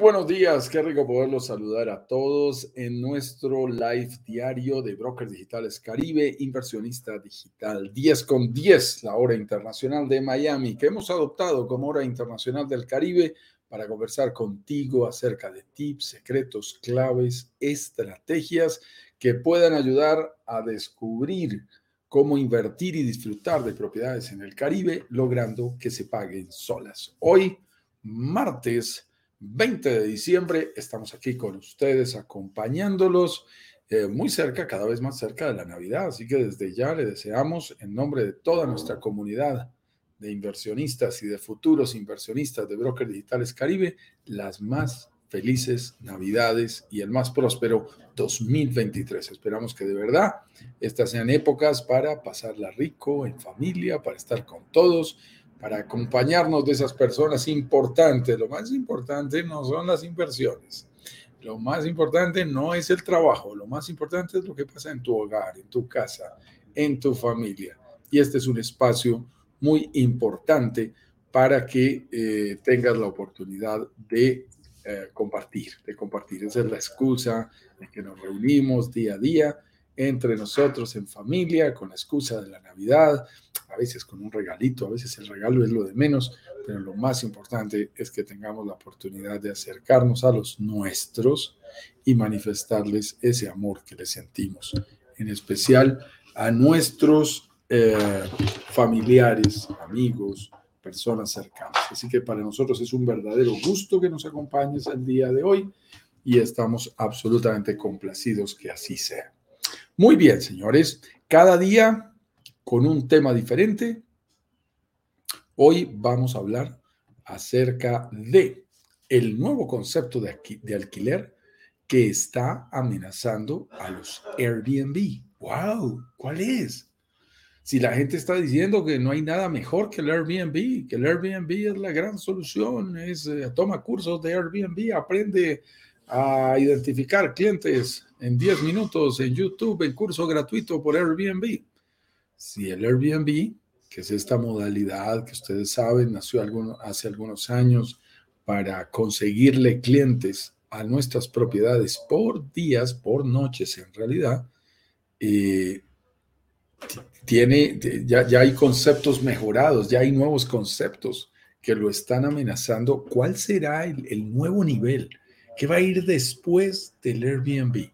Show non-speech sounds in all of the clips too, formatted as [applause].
Buenos días, qué rico poderlos saludar a todos en nuestro live diario de Brokers Digitales Caribe, inversionista digital 10 con 10, la hora internacional de Miami, que hemos adoptado como hora internacional del Caribe para conversar contigo acerca de tips, secretos, claves, estrategias que puedan ayudar a descubrir cómo invertir y disfrutar de propiedades en el Caribe, logrando que se paguen solas. Hoy, martes 20 de diciembre. Estamos aquí con ustedes acompañándolos eh, muy cerca, cada vez más cerca de la Navidad. Así que desde ya le deseamos en nombre de toda nuestra comunidad de inversionistas y de futuros inversionistas de Brokers Digitales Caribe las más felices Navidades y el más próspero 2023. Esperamos que de verdad estas sean épocas para pasarla rico en familia, para estar con todos para acompañarnos de esas personas importantes. Lo más importante no son las inversiones. Lo más importante no es el trabajo. Lo más importante es lo que pasa en tu hogar, en tu casa, en tu familia. Y este es un espacio muy importante para que eh, tengas la oportunidad de eh, compartir, de compartir. Esa es la excusa en que nos reunimos día a día entre nosotros en familia, con la excusa de la Navidad, a veces con un regalito, a veces el regalo es lo de menos, pero lo más importante es que tengamos la oportunidad de acercarnos a los nuestros y manifestarles ese amor que les sentimos, en especial a nuestros eh, familiares, amigos, personas cercanas. Así que para nosotros es un verdadero gusto que nos acompañes el día de hoy y estamos absolutamente complacidos que así sea. Muy bien, señores. Cada día con un tema diferente. Hoy vamos a hablar acerca de el nuevo concepto de, alquiler que está amenazando a los Airbnb. ¡Wow! ¿Cuál es? Si la gente está diciendo que no hay nada mejor que el Airbnb, que el Airbnb es la gran solución, es eh, toma cursos de Airbnb, aprende a identificar clientes en 10 minutos en YouTube, en curso gratuito por Airbnb. Si el Airbnb, que es esta modalidad que ustedes saben, nació hace algunos años para conseguirle clientes a nuestras propiedades por días, por noches en realidad, eh, tiene, ya, ya hay conceptos mejorados, ya hay nuevos conceptos que lo están amenazando. ¿Cuál será el, el nuevo nivel? ¿Qué va a ir después del Airbnb?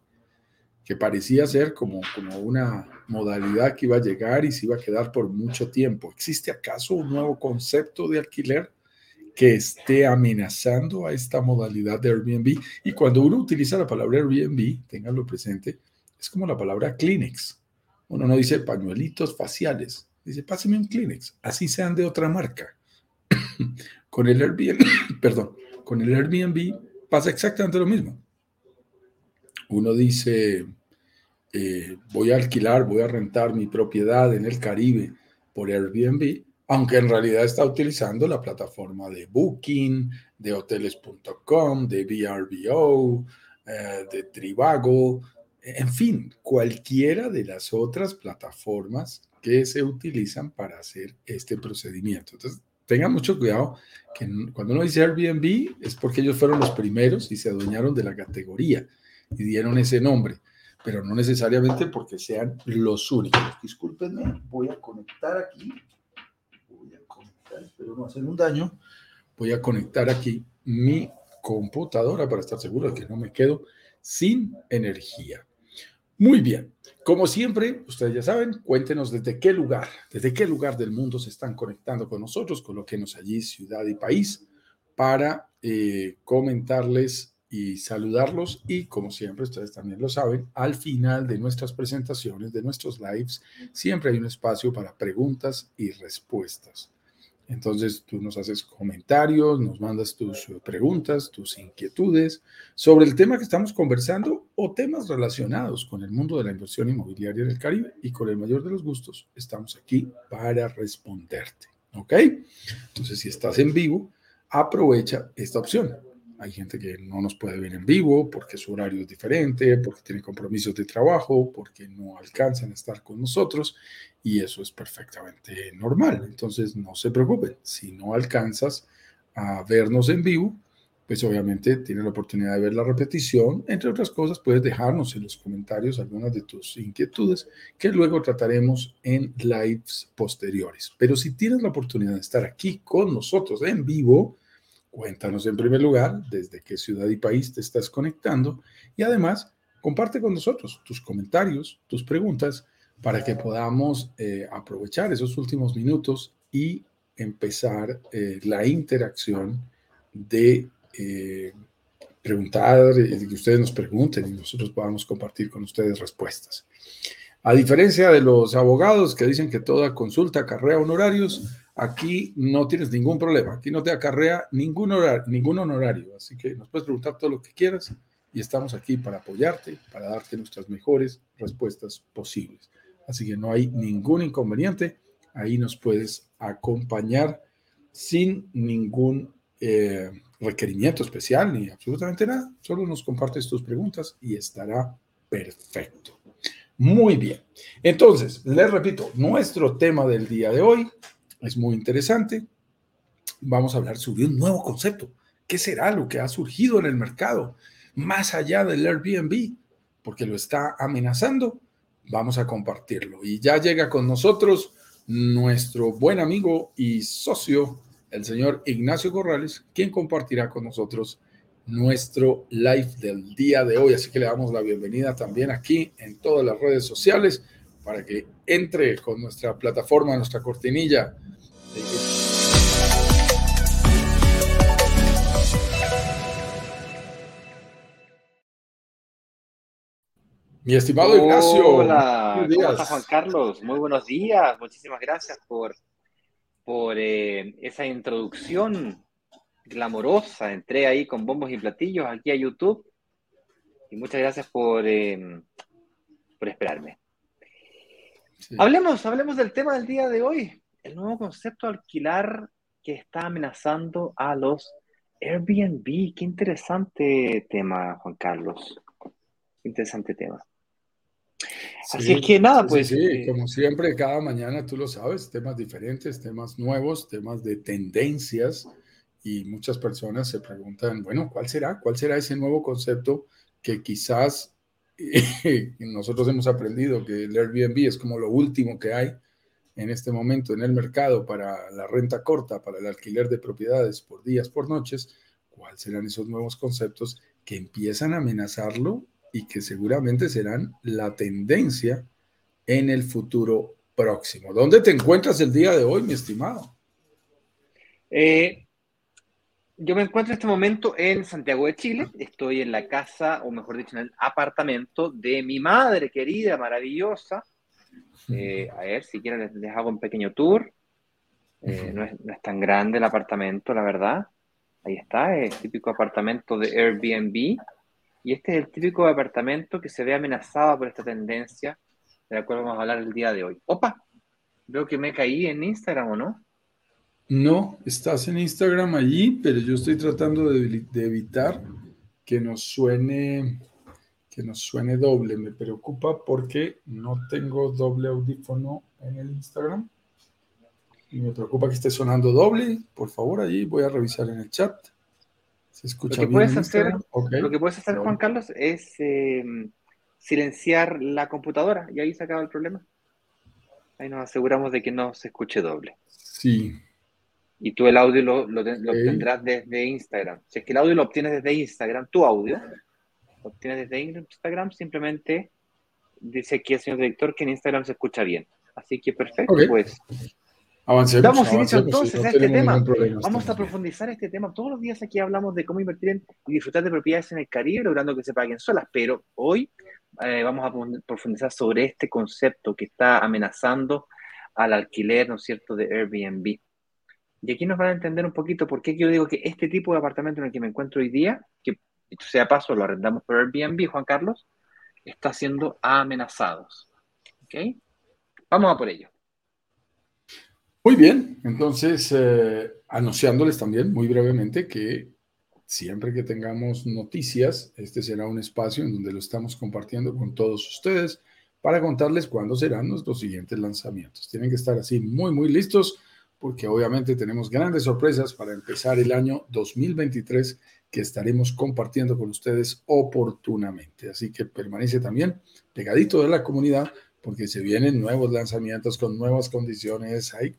Que parecía ser como, como una modalidad que iba a llegar y se iba a quedar por mucho tiempo. ¿Existe acaso un nuevo concepto de alquiler que esté amenazando a esta modalidad de Airbnb? Y cuando uno utiliza la palabra Airbnb, ténganlo presente, es como la palabra Kleenex. Uno no dice pañuelitos faciales, dice páseme un Kleenex, así sean de otra marca. [coughs] con el Airbnb, [coughs] perdón, con el Airbnb pasa exactamente lo mismo. Uno dice, eh, voy a alquilar, voy a rentar mi propiedad en el Caribe por Airbnb, aunque en realidad está utilizando la plataforma de Booking, de hoteles.com, de VRBO, eh, de Trivago, en fin, cualquiera de las otras plataformas que se utilizan para hacer este procedimiento. Entonces, tengan mucho cuidado que cuando uno dice Airbnb es porque ellos fueron los primeros y se adueñaron de la categoría y dieron ese nombre, pero no necesariamente porque sean los únicos. Discúlpenme, voy a conectar aquí, voy a conectar, espero no hacer un daño, voy a conectar aquí mi computadora para estar seguro de que no me quedo sin energía. Muy bien. Como siempre, ustedes ya saben, cuéntenos desde qué lugar, desde qué lugar del mundo se están conectando con nosotros, coloquenos allí ciudad y país para eh, comentarles y saludarlos. Y como siempre, ustedes también lo saben, al final de nuestras presentaciones, de nuestros lives, siempre hay un espacio para preguntas y respuestas. Entonces tú nos haces comentarios, nos mandas tus eh, preguntas, tus inquietudes sobre el tema que estamos conversando o temas relacionados con el mundo de la inversión inmobiliaria en el Caribe y con el mayor de los gustos estamos aquí para responderte. ¿Ok? Entonces si estás en vivo, aprovecha esta opción. Hay gente que no nos puede ver en vivo porque su horario es diferente, porque tiene compromisos de trabajo, porque no alcanzan a estar con nosotros y eso es perfectamente normal. Entonces no se preocupen, si no alcanzas a vernos en vivo, pues obviamente tienes la oportunidad de ver la repetición. Entre otras cosas, puedes dejarnos en los comentarios algunas de tus inquietudes que luego trataremos en lives posteriores. Pero si tienes la oportunidad de estar aquí con nosotros en vivo, cuéntanos en primer lugar desde qué ciudad y país te estás conectando y además comparte con nosotros tus comentarios, tus preguntas, para que podamos eh, aprovechar esos últimos minutos y empezar eh, la interacción de eh, preguntar, que ustedes nos pregunten y nosotros podamos compartir con ustedes respuestas. A diferencia de los abogados que dicen que toda consulta acarrea honorarios, aquí no tienes ningún problema, aquí no te acarrea ningún, horario, ningún honorario, así que nos puedes preguntar todo lo que quieras y estamos aquí para apoyarte, para darte nuestras mejores respuestas posibles. Así que no hay ningún inconveniente, ahí nos puedes acompañar sin ningún... Eh, requerimiento especial ni absolutamente nada. Solo nos compartes tus preguntas y estará perfecto. Muy bien. Entonces, les repito, nuestro tema del día de hoy es muy interesante. Vamos a hablar sobre un nuevo concepto. ¿Qué será lo que ha surgido en el mercado más allá del Airbnb? Porque lo está amenazando. Vamos a compartirlo. Y ya llega con nosotros nuestro buen amigo y socio el señor Ignacio Corrales, quien compartirá con nosotros nuestro live del día de hoy. Así que le damos la bienvenida también aquí en todas las redes sociales para que entre con nuestra plataforma, nuestra cortinilla. Mi estimado Ignacio. Hola, ¿cómo estás, Juan Carlos? Muy buenos días. Muchísimas gracias por por eh, esa introducción glamorosa. Entré ahí con bombos y platillos aquí a YouTube. Y muchas gracias por, eh, por esperarme. Hablemos, hablemos del tema del día de hoy. El nuevo concepto de alquilar que está amenazando a los Airbnb. Qué interesante tema, Juan Carlos. interesante tema. Así es que nada, pues. Sí, eh, como siempre, cada mañana tú lo sabes, temas diferentes, temas nuevos, temas de tendencias. Y muchas personas se preguntan, bueno, ¿cuál será? ¿Cuál será ese nuevo concepto que quizás [laughs] nosotros hemos aprendido que el Airbnb es como lo último que hay en este momento en el mercado para la renta corta, para el alquiler de propiedades por días, por noches? ¿Cuáles serán esos nuevos conceptos que empiezan a amenazarlo y que seguramente serán la tendencia en el futuro próximo. ¿Dónde te encuentras el día de hoy, mi estimado? Eh, yo me encuentro en este momento en Santiago de Chile. Estoy en la casa, o mejor dicho, en el apartamento de mi madre querida, maravillosa. Eh, a ver, si quieren les, hago un pequeño tour. Eh, no, es, no, es, tan grande el apartamento, la verdad. Ahí está, es típico apartamento de Airbnb. Y este es el típico apartamento que se ve amenazado por esta tendencia de la cual vamos a hablar el día de hoy. Opa, veo que me caí en Instagram, ¿o no? No, estás en Instagram allí, pero yo estoy tratando de, evitar que nos suene que nos suene doble. Me preocupa porque no tengo doble audífono en el Instagram. Y me preocupa que esté sonando doble. Por favor, allí voy a revisar en el chat lo que puedes hacer, lo que puedes hacer, Juan Carlos, es em, silenciar la computadora y ahí se acaba el problema. Ahí nos aseguramos de que no se escuche doble. Sí. Y tú el audio lo, lo, obtendrás desde Instagram. Si es que el audio lo obtienes desde Instagram, tu audio lo obtienes desde Instagram, simplemente dice aquí el señor director que en Instagram se escucha bien. Así que perfecto, pues Avancemos. Damos inicio entonces a este tema. Vamos a profundizar este tema. Todos los días aquí hablamos de cómo invertir en, y disfrutar de propiedades en el Caribe, logrando que se paguen solas, pero hoy eh, vamos a profundizar sobre este concepto que está amenazando al alquiler, ¿no es cierto?, de Airbnb. Y aquí nos van a entender un poquito por qué yo digo que este tipo de apartamento en el que me encuentro hoy día, que dicho sea paso, lo arrendamos por Airbnb, Juan Carlos, está siendo amenazados. ¿Ok? Vamos a por ello. Muy bien, entonces eh, anunciándoles también muy brevemente que siempre que tengamos noticias, este será un espacio en donde lo estamos compartiendo con todos ustedes para contarles cuándo serán nuestros siguientes lanzamientos. Tienen que estar así muy, muy listos porque obviamente tenemos grandes sorpresas para empezar el año 2023 que estaremos compartiendo con ustedes oportunamente. Así que permanece también pegadito de la comunidad porque se vienen nuevos lanzamientos con nuevas condiciones. Hay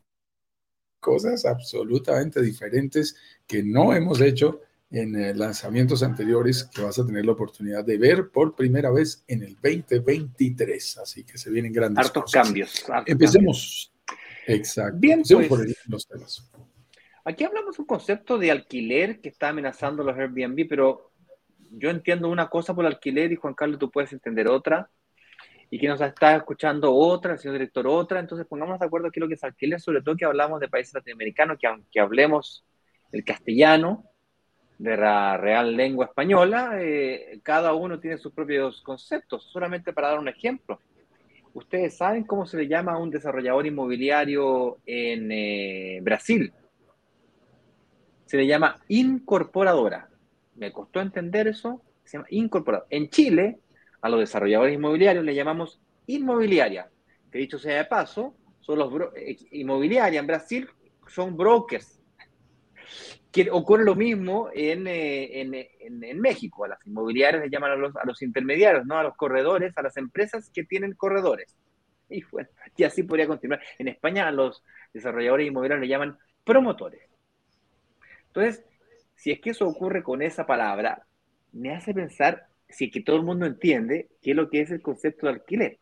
cosas absolutamente diferentes que no hemos hecho en eh, lanzamientos anteriores que vas a tener la oportunidad de ver por primera vez en el 2023. Así que se vienen grandes hartos cambios. Empecemos. Exacto. Bien, pues, por los temas. Aquí hablamos de un concepto de alquiler que está amenazando los Airbnb, pero yo entiendo una cosa por alquiler y Juan Carlos, tú puedes entender otra. Y que nos está escuchando otra, el señor director otra. Entonces pongamos de acuerdo aquí lo que es alquiler, sobre todo que hablamos de países latinoamericanos, que aunque hablemos el castellano, de la real lengua española, eh, cada uno tiene sus propios conceptos. Solamente para dar un ejemplo, ¿ustedes saben cómo se le llama a un desarrollador inmobiliario en eh, Brasil? Se le llama incorporadora. Me costó entender eso. Se llama incorporadora. En Chile, a los desarrolladores inmobiliarios le llamamos inmobiliaria. Que dicho sea de paso, son los eh, inmobiliarias en Brasil son brokers ocurre lo mismo eh, en, en, México. A las inmobiliarias le llaman a los, a los, intermediarios, ¿no? A los corredores, a las empresas que tienen corredores. Y, bueno, y así podría continuar. En España a los desarrolladores inmobiliarios le llaman promotores. Entonces, si es que eso ocurre con esa palabra, me hace pensar si es que todo el mundo entiende qué es lo que es el concepto de alquiler.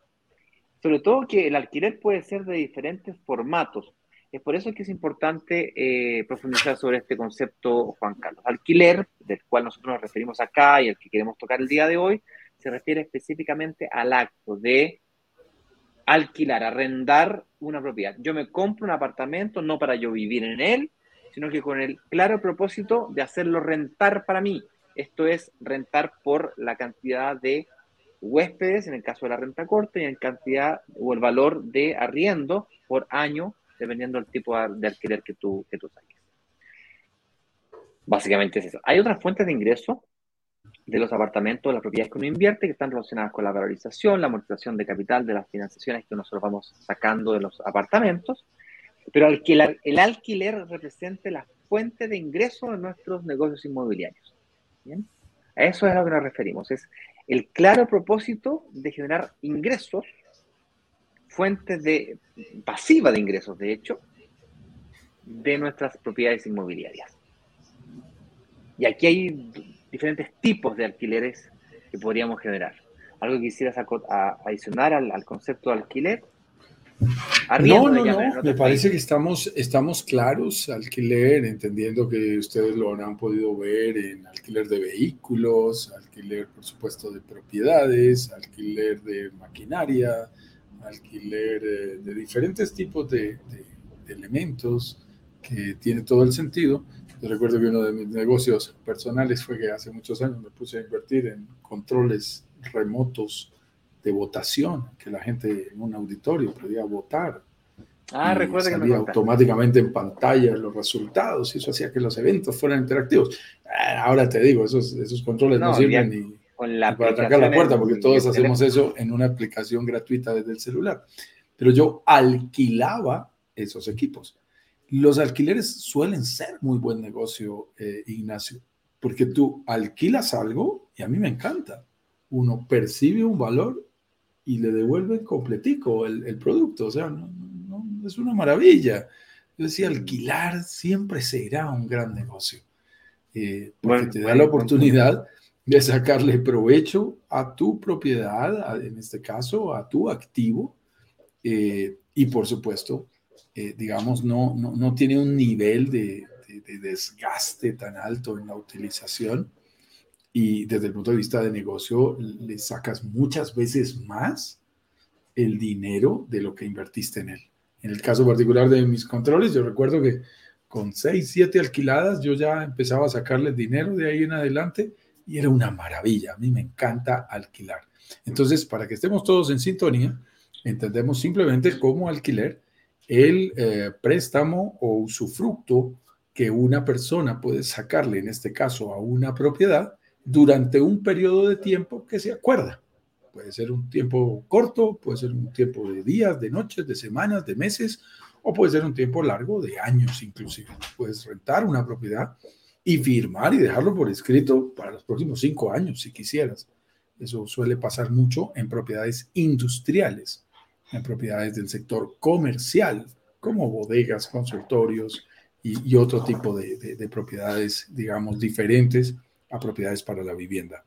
Sobre todo que el alquiler puede ser de diferentes formatos. Es por eso que es importante eh, profundizar sobre este concepto, Juan Carlos. Alquiler, del cual nosotros nos referimos acá y el que queremos tocar el día de hoy, se refiere específicamente al acto de alquilar, arrendar una propiedad. Yo me compro un apartamento no para yo vivir en él, sino que con el claro propósito de hacerlo rentar para mí. Esto es rentar por la cantidad de huéspedes, en el caso de la renta corta, y en cantidad o el valor de arriendo por año dependiendo del tipo de alquiler que tú, que tú saques. Básicamente es eso. Hay otras fuentes de ingreso de los apartamentos, las propiedades que uno invierte, que están relacionadas con la valorización, la amortización de capital, de las financiaciones que nosotros vamos sacando de los apartamentos. Pero alquilar, el alquiler representa la fuente de ingreso de nuestros negocios inmobiliarios. ¿Bien? A eso es a lo que nos referimos. Es el claro propósito de generar ingresos fuentes de, pasiva de ingresos, de hecho, de nuestras propiedades inmobiliarias. Y aquí hay diferentes tipos de alquileres que podríamos generar. ¿Algo que quisieras adicionar al, concepto de alquiler? no, no, no, me parece que estamos, estamos claros, alquiler, entendiendo que ustedes lo habrán podido ver en alquiler de vehículos, alquiler, por supuesto, de propiedades, alquiler de maquinaria, alquiler eh, de diferentes tipos de, elementos que tiene todo el sentido. Yo recuerdo que uno de mis negocios personales fue que hace muchos años me puse a invertir en controles remotos de votación, que la gente en un auditorio podía votar. Ah, recuerda que salía automáticamente en pantalla los resultados y eso hacía que los eventos fueran interactivos. Ah, ahora te digo, esos, esos controles no, sirven ni, para trancar la puerta, porque todos hacemos eso en una aplicación gratuita desde el celular. Pero yo alquilaba esos equipos. Los alquileres suelen ser muy buen negocio, eh, Ignacio, porque tú alquilas algo y a mí me encanta. Uno percibe un valor y le devuelve completico el, el producto. O sea, no, no, es una maravilla. Yo decía, alquilar siempre será un gran negocio. Eh, porque te da la oportunidad de sacarle provecho a tu propiedad, en este caso a tu activo, eh, y por supuesto, eh, digamos, no, no, tiene un nivel de, desgaste tan alto en la utilización y desde el punto de vista de negocio le sacas muchas veces más el dinero de lo que invertiste en él. En el caso particular de mis controles, yo recuerdo que con 6, 7 alquiladas yo ya empezaba a sacarle dinero de ahí en adelante y era una maravilla. A mí me encanta alquilar. Entonces, para que estemos todos en sintonía, entendemos simplemente como alquiler el eh, préstamo o usufructo que una persona puede sacarle, en este caso, a una propiedad durante un periodo de tiempo que se acuerda. Puede ser un tiempo corto, puede ser un tiempo de días, de noches, de semanas, de meses, o puede ser un tiempo largo, de años inclusive. Puedes rentar una propiedad y firmar y dejarlo por escrito para los próximos cinco años, si quisieras. Eso suele pasar mucho en propiedades industriales, en propiedades del sector comercial, como bodegas, consultorios y, otro tipo de, de, propiedades, digamos, diferentes a propiedades para la vivienda.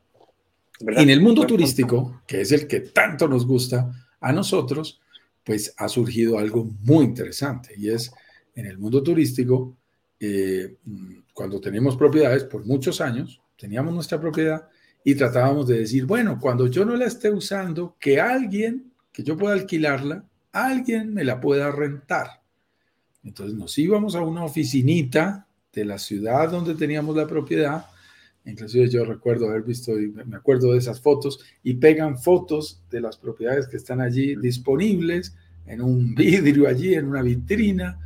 En el mundo turístico, que es el que tanto nos gusta a nosotros, pues ha surgido algo muy interesante y es en el mundo turístico, eh, cuando tenemos propiedades por muchos años, teníamos nuestra propiedad y tratábamos de decir, bueno, cuando yo no la esté usando, que alguien, que yo pueda alquilarla, alguien me la pueda rentar. Entonces nos íbamos a una oficinita de la ciudad donde teníamos la propiedad, inclusive yo recuerdo haber visto, y me acuerdo de esas fotos, y pegan fotos de las propiedades que están allí disponibles en un [laughs] vidrio allí, en una vitrina,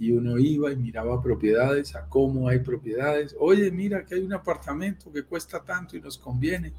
y uno iba y miraba propiedades, a cómo hay propiedades. Oye, mira que hay un apartamento que cuesta tanto y nos conviene.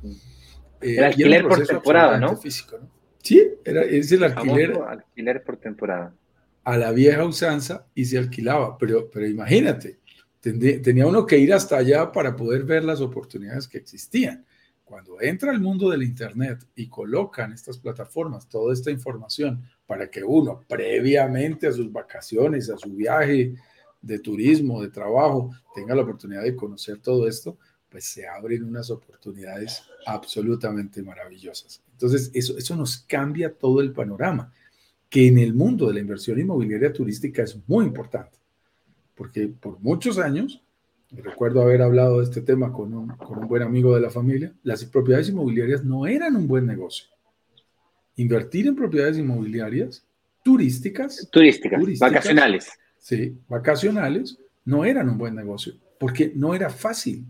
Eh, el alquiler por temporada, ¿no? Físico, ¿no? Sí, era, es el alquiler. alquiler por temporada. A la vieja usanza y se alquilaba, pero, pero imagínate, tenía uno que ir hasta allá para poder ver las oportunidades que existían. Cuando entra al mundo del Internet y colocan estas plataformas toda esta información para que uno, previamente a sus vacaciones, a su viaje de turismo, de trabajo, tenga la oportunidad de conocer todo esto, pues se abren unas oportunidades absolutamente maravillosas. Entonces, eso, eso nos cambia todo el panorama, que en el mundo de la inversión inmobiliaria turística es muy importante, porque por muchos años recuerdo haber hablado de este tema con un, con un, buen amigo de la familia, las propiedades inmobiliarias no eran un buen negocio. Invertir en propiedades inmobiliarias turísticas, turísticas, vacacionales. Sí, vacacionales, no eran un buen negocio, porque no era fácil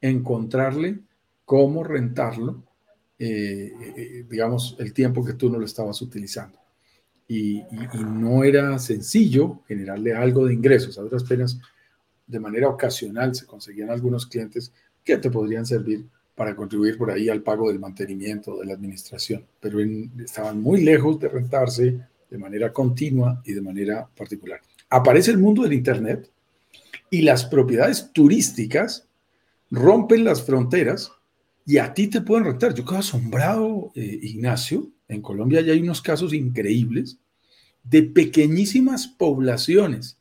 encontrarle cómo rentarlo, eh, eh, digamos, el tiempo que tú no lo estabas utilizando. Y, y, y, no era sencillo generarle algo de ingresos. A otras penas, de manera ocasional se conseguían algunos clientes que te podrían servir para contribuir por ahí al pago del mantenimiento de la administración, pero estaban muy lejos de rentarse de manera continua y de manera particular. Aparece el mundo del Internet y las propiedades turísticas rompen las fronteras y a ti te pueden rentar. Yo quedo asombrado, eh, Ignacio, en Colombia ya hay unos casos increíbles de pequeñísimas poblaciones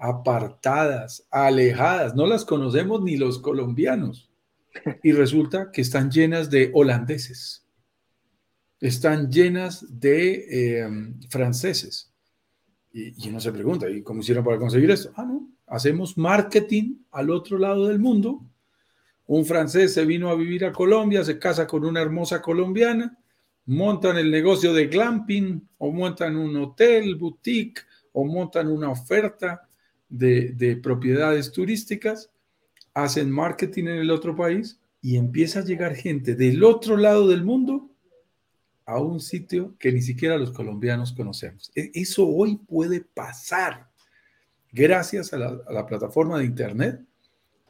apartadas, alejadas, no las conocemos ni los colombianos. Y resulta que están llenas de holandeses, están llenas de em, franceses. Y, uno se pregunta, ¿y cómo hicieron para conseguir esto? Ah, no, hacemos marketing al otro lado del mundo. Un francés se vino a vivir a Colombia, se casa con una hermosa colombiana, montan el negocio de glamping o montan un hotel, boutique o montan una oferta de, propiedades turísticas, hacen marketing en el otro país y empieza a llegar gente del otro lado del mundo a un sitio que ni siquiera los colombianos conocemos. E, eso hoy puede pasar gracias a la, a la, plataforma de Internet.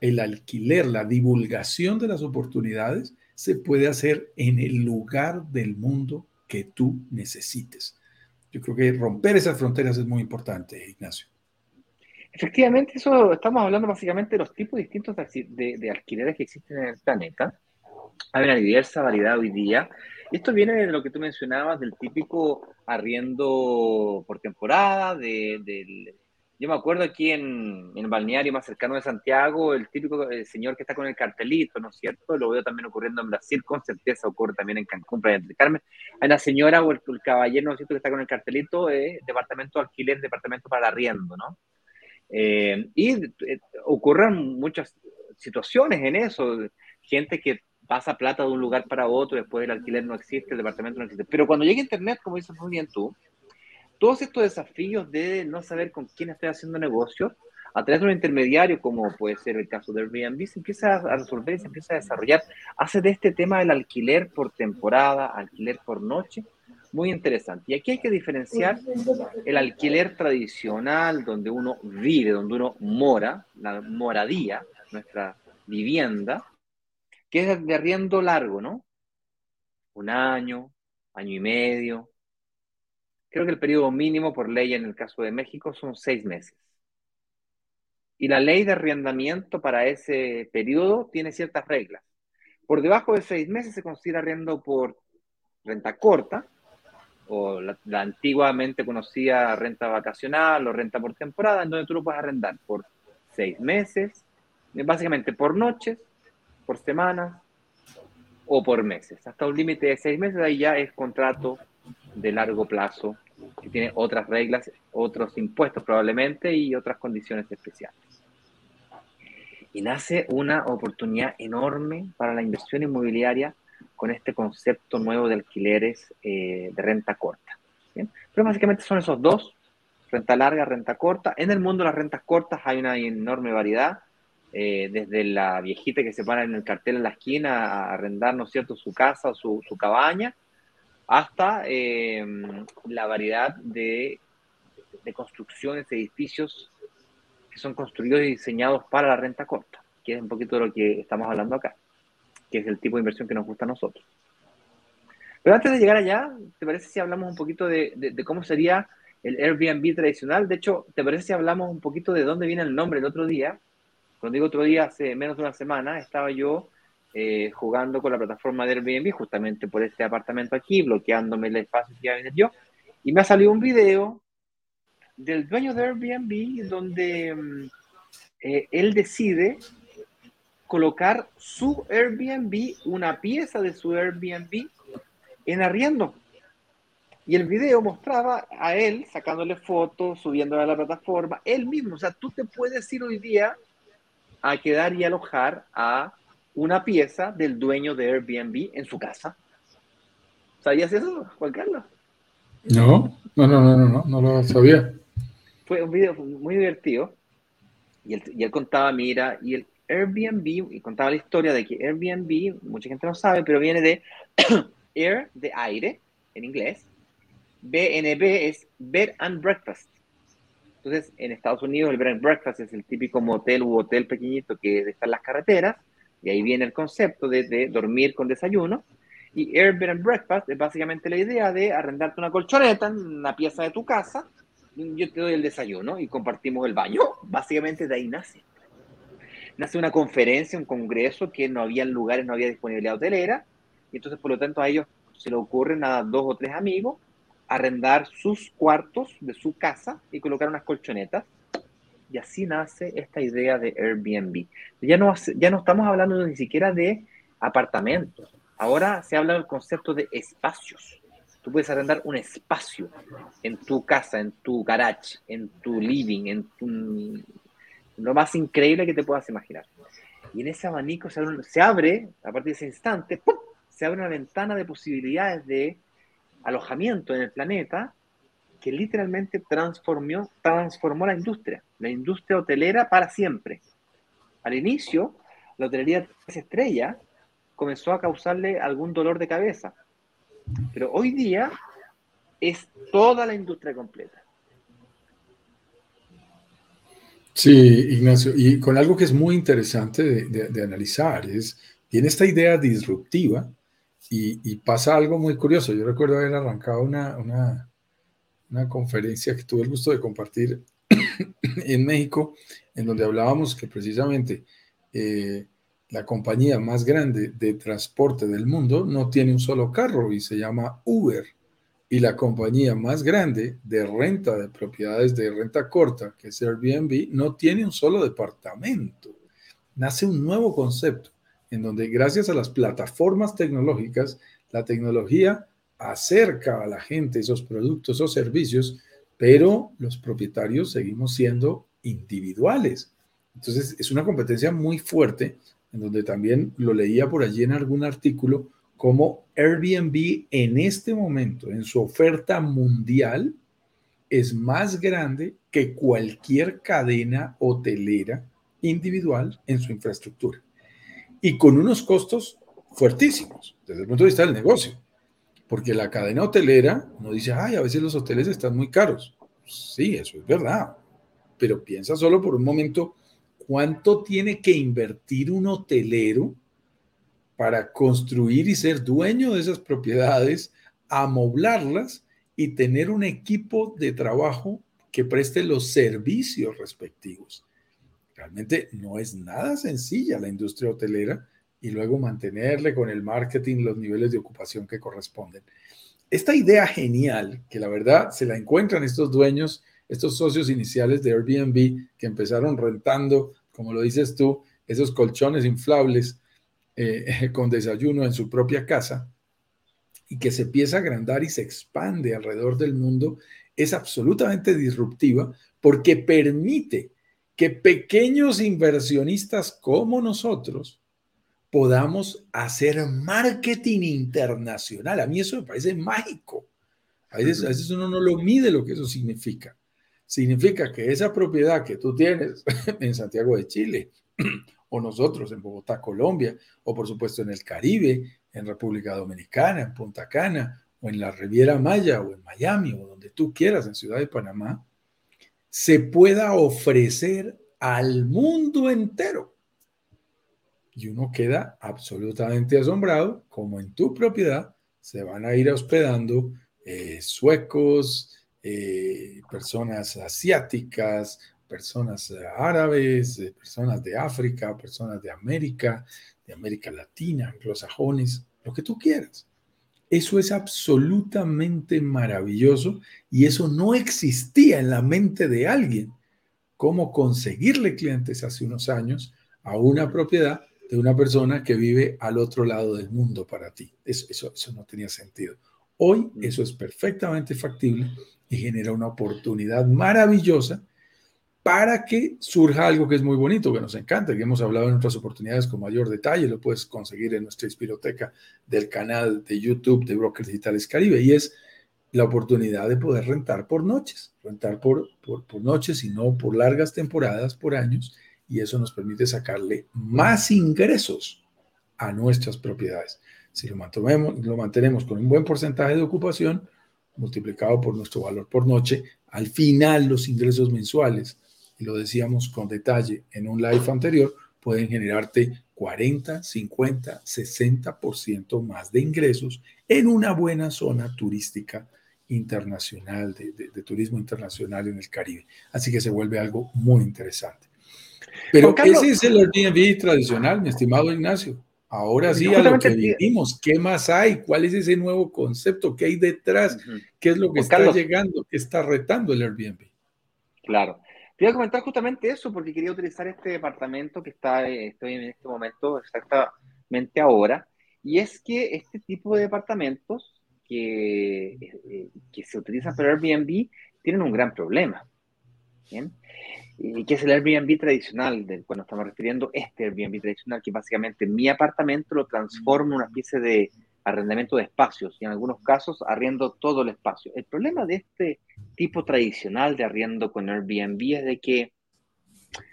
El alquiler, la divulgación de las oportunidades se puede hacer en el lugar del mundo que tú necesites. Yo creo que romper esas fronteras es muy importante, Ignacio. Efectivamente, eso estamos hablando básicamente de los tipos distintos de, de, alquileres que existen en el planeta. Hay una diversa variedad hoy día. Esto viene de lo que tú mencionabas, del típico arriendo por temporada, de. Yo me acuerdo aquí en, en, el balneario más cercano de Santiago, el típico señor que está con el cartelito, ¿no es cierto? Lo veo también ocurriendo en Brasil, con certeza ocurre también en Cancún, Playa del Carmen. Hay una señora o el, caballero, ¿no es cierto?, que está con el cartelito, eh, departamento alquiler, departamento para arriendo, ¿no? Eh, y eh, ocurren muchas situaciones en eso, gente que pasa plata de un lugar para otro, después el alquiler no existe, el departamento no existe. Pero cuando llega Internet, como dices muy bien tú, todos estos desafíos de no saber con quién estoy haciendo negocio, a través de un intermediario, como puede ser el caso de Airbnb, se empieza a resolver, se empieza a desarrollar, hace de este tema del alquiler por temporada, alquiler por noche, muy interesante. Y aquí hay que diferenciar el alquiler tradicional, donde uno vive, donde uno mora, la moradía, nuestra vivienda, que es de arriendo largo, ¿no? Un año, año y medio. Creo que el periodo mínimo por ley en el caso de México son seis meses. y la ley de arrendamiento para ese periodo tiene ciertas reglas. Por debajo de seis meses se considera arriendo por renta corta, o la, antiguamente conocida renta vacacional o renta por temporada, en donde tú lo puedes arrendar por seis meses, básicamente por noches, por semanas o por meses. Hasta un límite de seis meses, ahí ya es contrato de largo plazo, que tiene otras reglas, otros impuestos probablemente y otras condiciones especiales. Y nace una oportunidad enorme para la inversión inmobiliaria con este concepto nuevo de alquileres eh, de renta corta. Pero básicamente son esos dos, renta larga, renta corta. En el mundo las rentas cortas hay una enorme variedad, eh, desde la viejita que se para en el cartel en la esquina a arrendar, ¿no es cierto?, su casa o su, cabaña, hasta eh, la variedad de, de construcciones, edificios que son construidos y diseñados para la renta corta, que es un poquito de lo que estamos hablando acá, que es el tipo de inversión que nos gusta a nosotros. Pero antes de llegar allá, ¿te parece si hablamos un poquito de, cómo sería el Airbnb tradicional? De hecho, ¿te parece si hablamos un poquito de dónde viene el nombre el otro día? Cuando digo otro día, hace menos de una semana, estaba yo eh, jugando con la plataforma de Airbnb, justamente por este apartamento aquí, bloqueándome el espacio que iba a venir yo, y me ha salido un video del dueño de Airbnb donde mm, eh, él decide colocar su Airbnb, una pieza de su Airbnb en arriendo. Y el video mostraba a él sacándole fotos, subiéndola a la plataforma, él mismo. O sea, tú te puedes ir hoy día a quedar y alojar a una pieza del dueño de Airbnb en su casa. ¿Sabías eso, Juan Carlos? No, no, no, no, no, no, lo sabía. Fue un video muy divertido. Y él, y él contaba, mira, y el Airbnb, y contaba la historia de que Airbnb, mucha gente no sabe, pero viene de [coughs] air, de aire, en inglés. BNB es Bed and Breakfast. Entonces, en Estados Unidos el Bed and Breakfast es el típico motel u hotel pequeñito que está en las carreteras, y ahí viene el concepto de, dormir con desayuno. Y Airbnb Breakfast es básicamente la idea de arrendarte una colchoneta en una pieza de tu casa, yo te doy el desayuno y compartimos el baño. Básicamente de ahí nace. Nace una conferencia, un congreso que no había lugares, no había disponibilidad hotelera, y entonces por lo tanto a ellos se le ocurren a dos o tres amigos arrendar sus cuartos de su casa y colocar unas colchonetas y así nace esta idea de Airbnb. Ya no, ya no estamos hablando ni siquiera de apartamentos, ahora se habla del concepto de espacios. Tú puedes arrendar un espacio en tu casa, en tu garage, en tu living, en tu, lo más increíble que te puedas imaginar. Y en ese abanico se abre, a partir de ese instante, se abre una ventana de posibilidades de alojamiento en el planeta que literalmente transformó, transformó la industria, la industria hotelera para siempre. Al inicio, la hotelería tres estrellas comenzó a causarle algún dolor de cabeza, pero hoy día es toda la industria completa. Sí, Ignacio, y con algo que es muy interesante de, analizar, es, tiene esta idea disruptiva y, pasa algo muy curioso. Yo recuerdo haber arrancado una, una, una conferencia que tuve el gusto de compartir [coughs] en México, en donde hablábamos que precisamente eh, la compañía más grande de transporte del mundo no tiene un solo carro y se llama Uber. Y la compañía más grande de renta de propiedades de renta corta, que es Airbnb, no tiene un solo departamento. Nace un nuevo concepto en donde gracias a las plataformas tecnológicas, la tecnología acerca a la gente esos productos o servicios, pero los propietarios seguimos siendo individuales. Entonces, es una competencia muy fuerte, en donde también lo leía por allí en algún artículo, como Airbnb en este momento, en su oferta mundial, es más grande que cualquier cadena hotelera individual en su infraestructura. Y con unos costos fuertísimos desde el punto de vista del negocio. Porque la cadena hotelera no dice, ay, a veces los hoteles están muy caros. Sí, eso es verdad. Pero piensa solo por un momento cuánto tiene que invertir un hotelero para construir y ser dueño de esas propiedades, amoblarlas y tener un equipo de trabajo que preste los servicios respectivos. realmente no es nada sencilla la industria hotelera y luego mantenerle con el marketing los niveles de ocupación que corresponden. Esta idea genial, que la verdad se la encuentran estos dueños, estos socios iniciales de Airbnb que empezaron rentando, como lo dices tú, esos colchones inflables eh, [laughs] con desayuno en su propia casa y que se empieza a agrandar y se expande alrededor del mundo, es absolutamente disruptiva porque permite que pequeños inversionistas como nosotros podamos hacer marketing internacional. A mí eso me parece mágico. A veces, a veces uno no lo mide lo que eso significa. Significa que esa propiedad que tú tienes [laughs] en Santiago de Chile, o nosotros en Bogotá, Colombia, o por supuesto en el Caribe, en República Dominicana, en Punta Cana, o en la Riviera Maya, o en Miami, o donde tú quieras, en Ciudad de Panamá, se pueda ofrecer al mundo entero. Y uno queda absolutamente asombrado como en tu propiedad se van a ir hospedando eh, suecos, eh, personas asiáticas, personas árabes, eh, personas de África, personas de América, de América Latina, anglosajones, lo que tú quieras. Eso es absolutamente maravilloso y eso no existía en la mente de alguien. Cómo conseguirle clientes hace unos años a una propiedad de una persona que vive al otro lado del mundo para ti. Eso, eso, eso no tenía sentido. Hoy mm. eso es perfectamente factible y genera una oportunidad maravillosa para que surja algo que es muy bonito, que nos encanta, que hemos hablado en otras oportunidades con mayor detalle, lo puedes conseguir en nuestra inspiroteca del canal de YouTube de Brokers Digitales Caribe, y es la oportunidad de poder rentar por noches, rentar por, por, por noches y no por largas temporadas, por años, y eso nos permite sacarle más ingresos a nuestras propiedades. Si lo mantenemos, lo mantenemos con un buen porcentaje de ocupación, multiplicado por nuestro valor por noche, al final los ingresos mensuales y lo decíamos con detalle en un live anterior, pueden generarte 40, 50, 60% más de ingresos en una buena zona turística internacional, de, turismo internacional en el Caribe. Así que se vuelve algo muy interesante. Pero ese es el Airbnb tradicional, mi estimado Ignacio. Ahora sí, a lo que vivimos, ¿qué más hay? ¿Cuál es ese nuevo concepto? ¿Qué hay detrás? ¿Qué es lo que está llegando? ¿Qué está retando el Airbnb? Claro. Quería comentar justamente eso porque quería utilizar este departamento que está, eh, estoy en este momento exactamente ahora. Y es que este tipo de departamentos que, eh, que se utilizan para Airbnb tienen un gran problema. ¿bien? Y que es el Airbnb tradicional, del cual nos estamos refiriendo, este Airbnb tradicional, que básicamente mi apartamento lo transforma en una especie de arrendamiento de espacios y en algunos casos arriendo todo el espacio. El problema de este tipo tradicional de arriendo con Airbnb es de que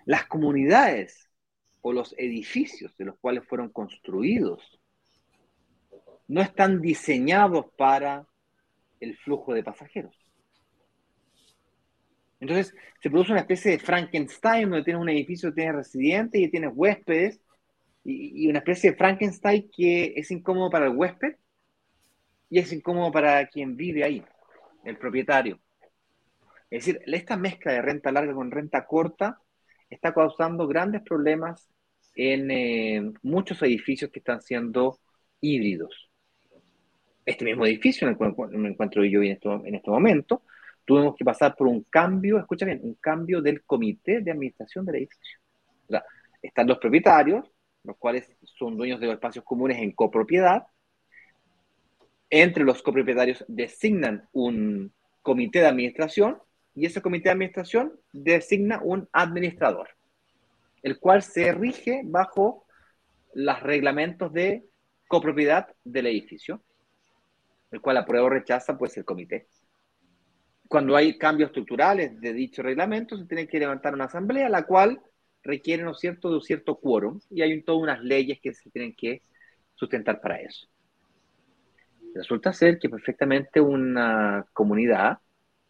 las comunidades o los edificios de los cuales fueron construidos no están diseñados para el flujo de pasajeros. Entonces se produce una especie de Frankenstein donde tienes un edificio, tienes residentes y tienes huéspedes y, una especie de Frankenstein que es incómodo para el huésped y es incómodo para quien vive ahí, el propietario. Es decir, esta mezcla de renta larga con renta corta está causando grandes problemas en eh, muchos edificios que están siendo híbridos. Este mismo edificio en el cual me encuentro yo en este, en este momento, tuvimos que pasar por un cambio, escucha bien, un cambio del comité de administración del edificio. O sea, están los propietarios, los cuales son dueños de los espacios comunes en copropiedad. Entre los copropietarios designan un comité de administración y ese comité de administración designa un administrador, el cual se rige bajo los reglamentos de copropiedad del edificio, el cual aprueba o rechaza pues el comité. Cuando hay cambios estructurales de dicho reglamento, se tiene que levantar una asamblea, la cual requiere, ¿no cierto?, de un cierto quórum y hay todas unas leyes que se tienen que sustentar para eso. Resulta ser que perfectamente una comunidad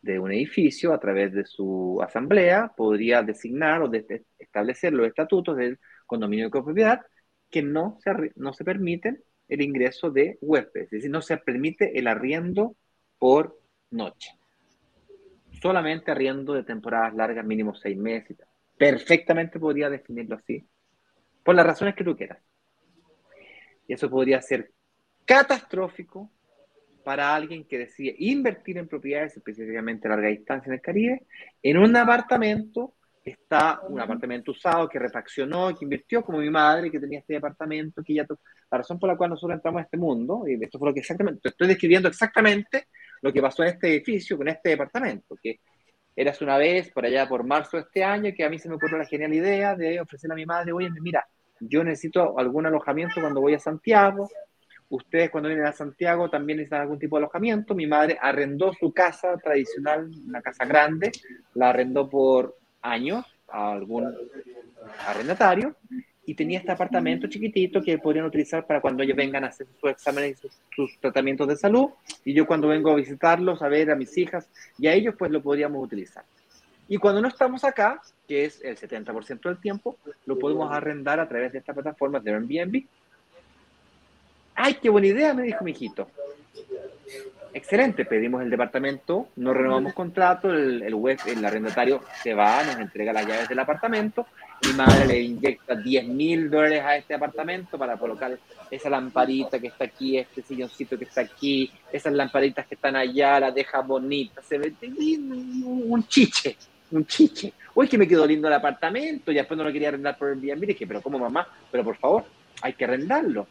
de un edificio, a través de su asamblea, podría designar o establecer los estatutos del condominio de copropiedad que no se, no se permiten el ingreso de huéspedes, es decir, no se permite el arriendo por noche. Solamente arriendo de temporadas largas, mínimo seis meses y tal. Perfectamente podría definirlo así, por las razones que tú quieras. Y eso podría ser catastrófico para alguien que decide invertir en propiedades, específicamente a larga distancia en el Caribe, en un apartamento está un apartamento usado que refaccionó, que invirtió, como mi madre que tenía este departamento, que ya la razón por la cual nosotros entramos a este mundo, y esto fue lo que exactamente, estoy describiendo exactamente lo que pasó en este edificio con este departamento, que eras una vez por allá por marzo de este año que a mí se me ocurrió la genial idea de ofrecerle a mi madre, oye, mira, yo necesito algún alojamiento cuando voy a Santiago, ustedes cuando vienen a Santiago también necesitan algún tipo de alojamiento, mi madre arrendó su casa tradicional, una casa grande, la arrendó por años a algún arrendatario y tenía este apartamento chiquitito que podrían utilizar para cuando ellos vengan a hacer sus exámenes y sus, tratamientos de salud y yo cuando vengo a visitarlos, a ver a mis hijas y a ellos pues lo podríamos utilizar. Y cuando no estamos acá, que es el 70% del tiempo, lo podemos arrendar a través de esta plataforma de Airbnb. ¡Ay, qué buena idea! Me dijo mi hijito. Excelente, pedimos el departamento, no renovamos contrato, el, el web, el arrendatario se va, nos entrega las llaves del apartamento, mi madre le inyecta 10 mil dólares a este apartamento para colocar esa lamparita que está aquí, este silloncito que está aquí, esas lamparitas que están allá, la deja bonita, se ve un chiche, un chiche. Uy, que me quedó lindo el apartamento y después no lo quería arrendar por el Airbnb, dije, pero ¿cómo mamá? Pero por favor, hay que arrendarlo.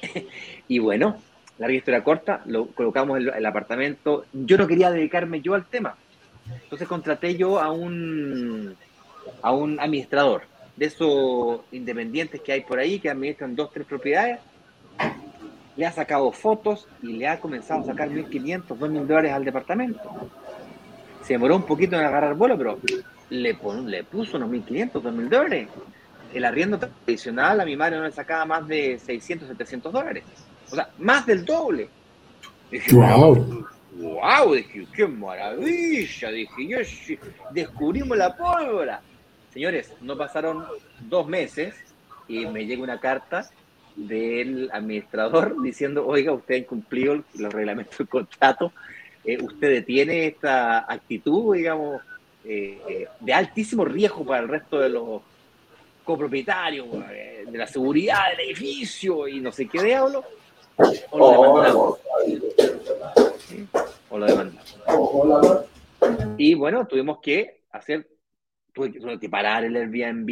[laughs] y bueno, larga historia corta, lo colocamos en el apartamento. Yo no quería dedicarme yo al tema. Entonces contraté yo a un, a un administrador de esos independientes que hay por ahí, que administran dos, tres propiedades. Le ha sacado fotos y le ha comenzado a sacar 1.500, 2.000 dólares al departamento. Se demoró un poquito en agarrar vuelo, pero le, le puso unos 1.500, 2.000 dólares. El arriendo tradicional a mi madre no le sacaba más de 600, 700 dólares. O sea, más del doble. Dije, wow. wow, dije, qué maravilla. Dije, yo descubrimos la pólvora. Señores, no pasaron dos meses y me llega una carta del administrador [laughs] diciendo, oiga, usted ha incumplido los reglamentos del contrato, eh, usted detiene esta actitud, digamos, eh, eh, de altísimo riesgo para el resto de los copropietarios, de la seguridad del edificio y no sé qué diablo, o lo demandamos. O lo Y bueno, tuvimos que hacer, tuve que, parar el Airbnb,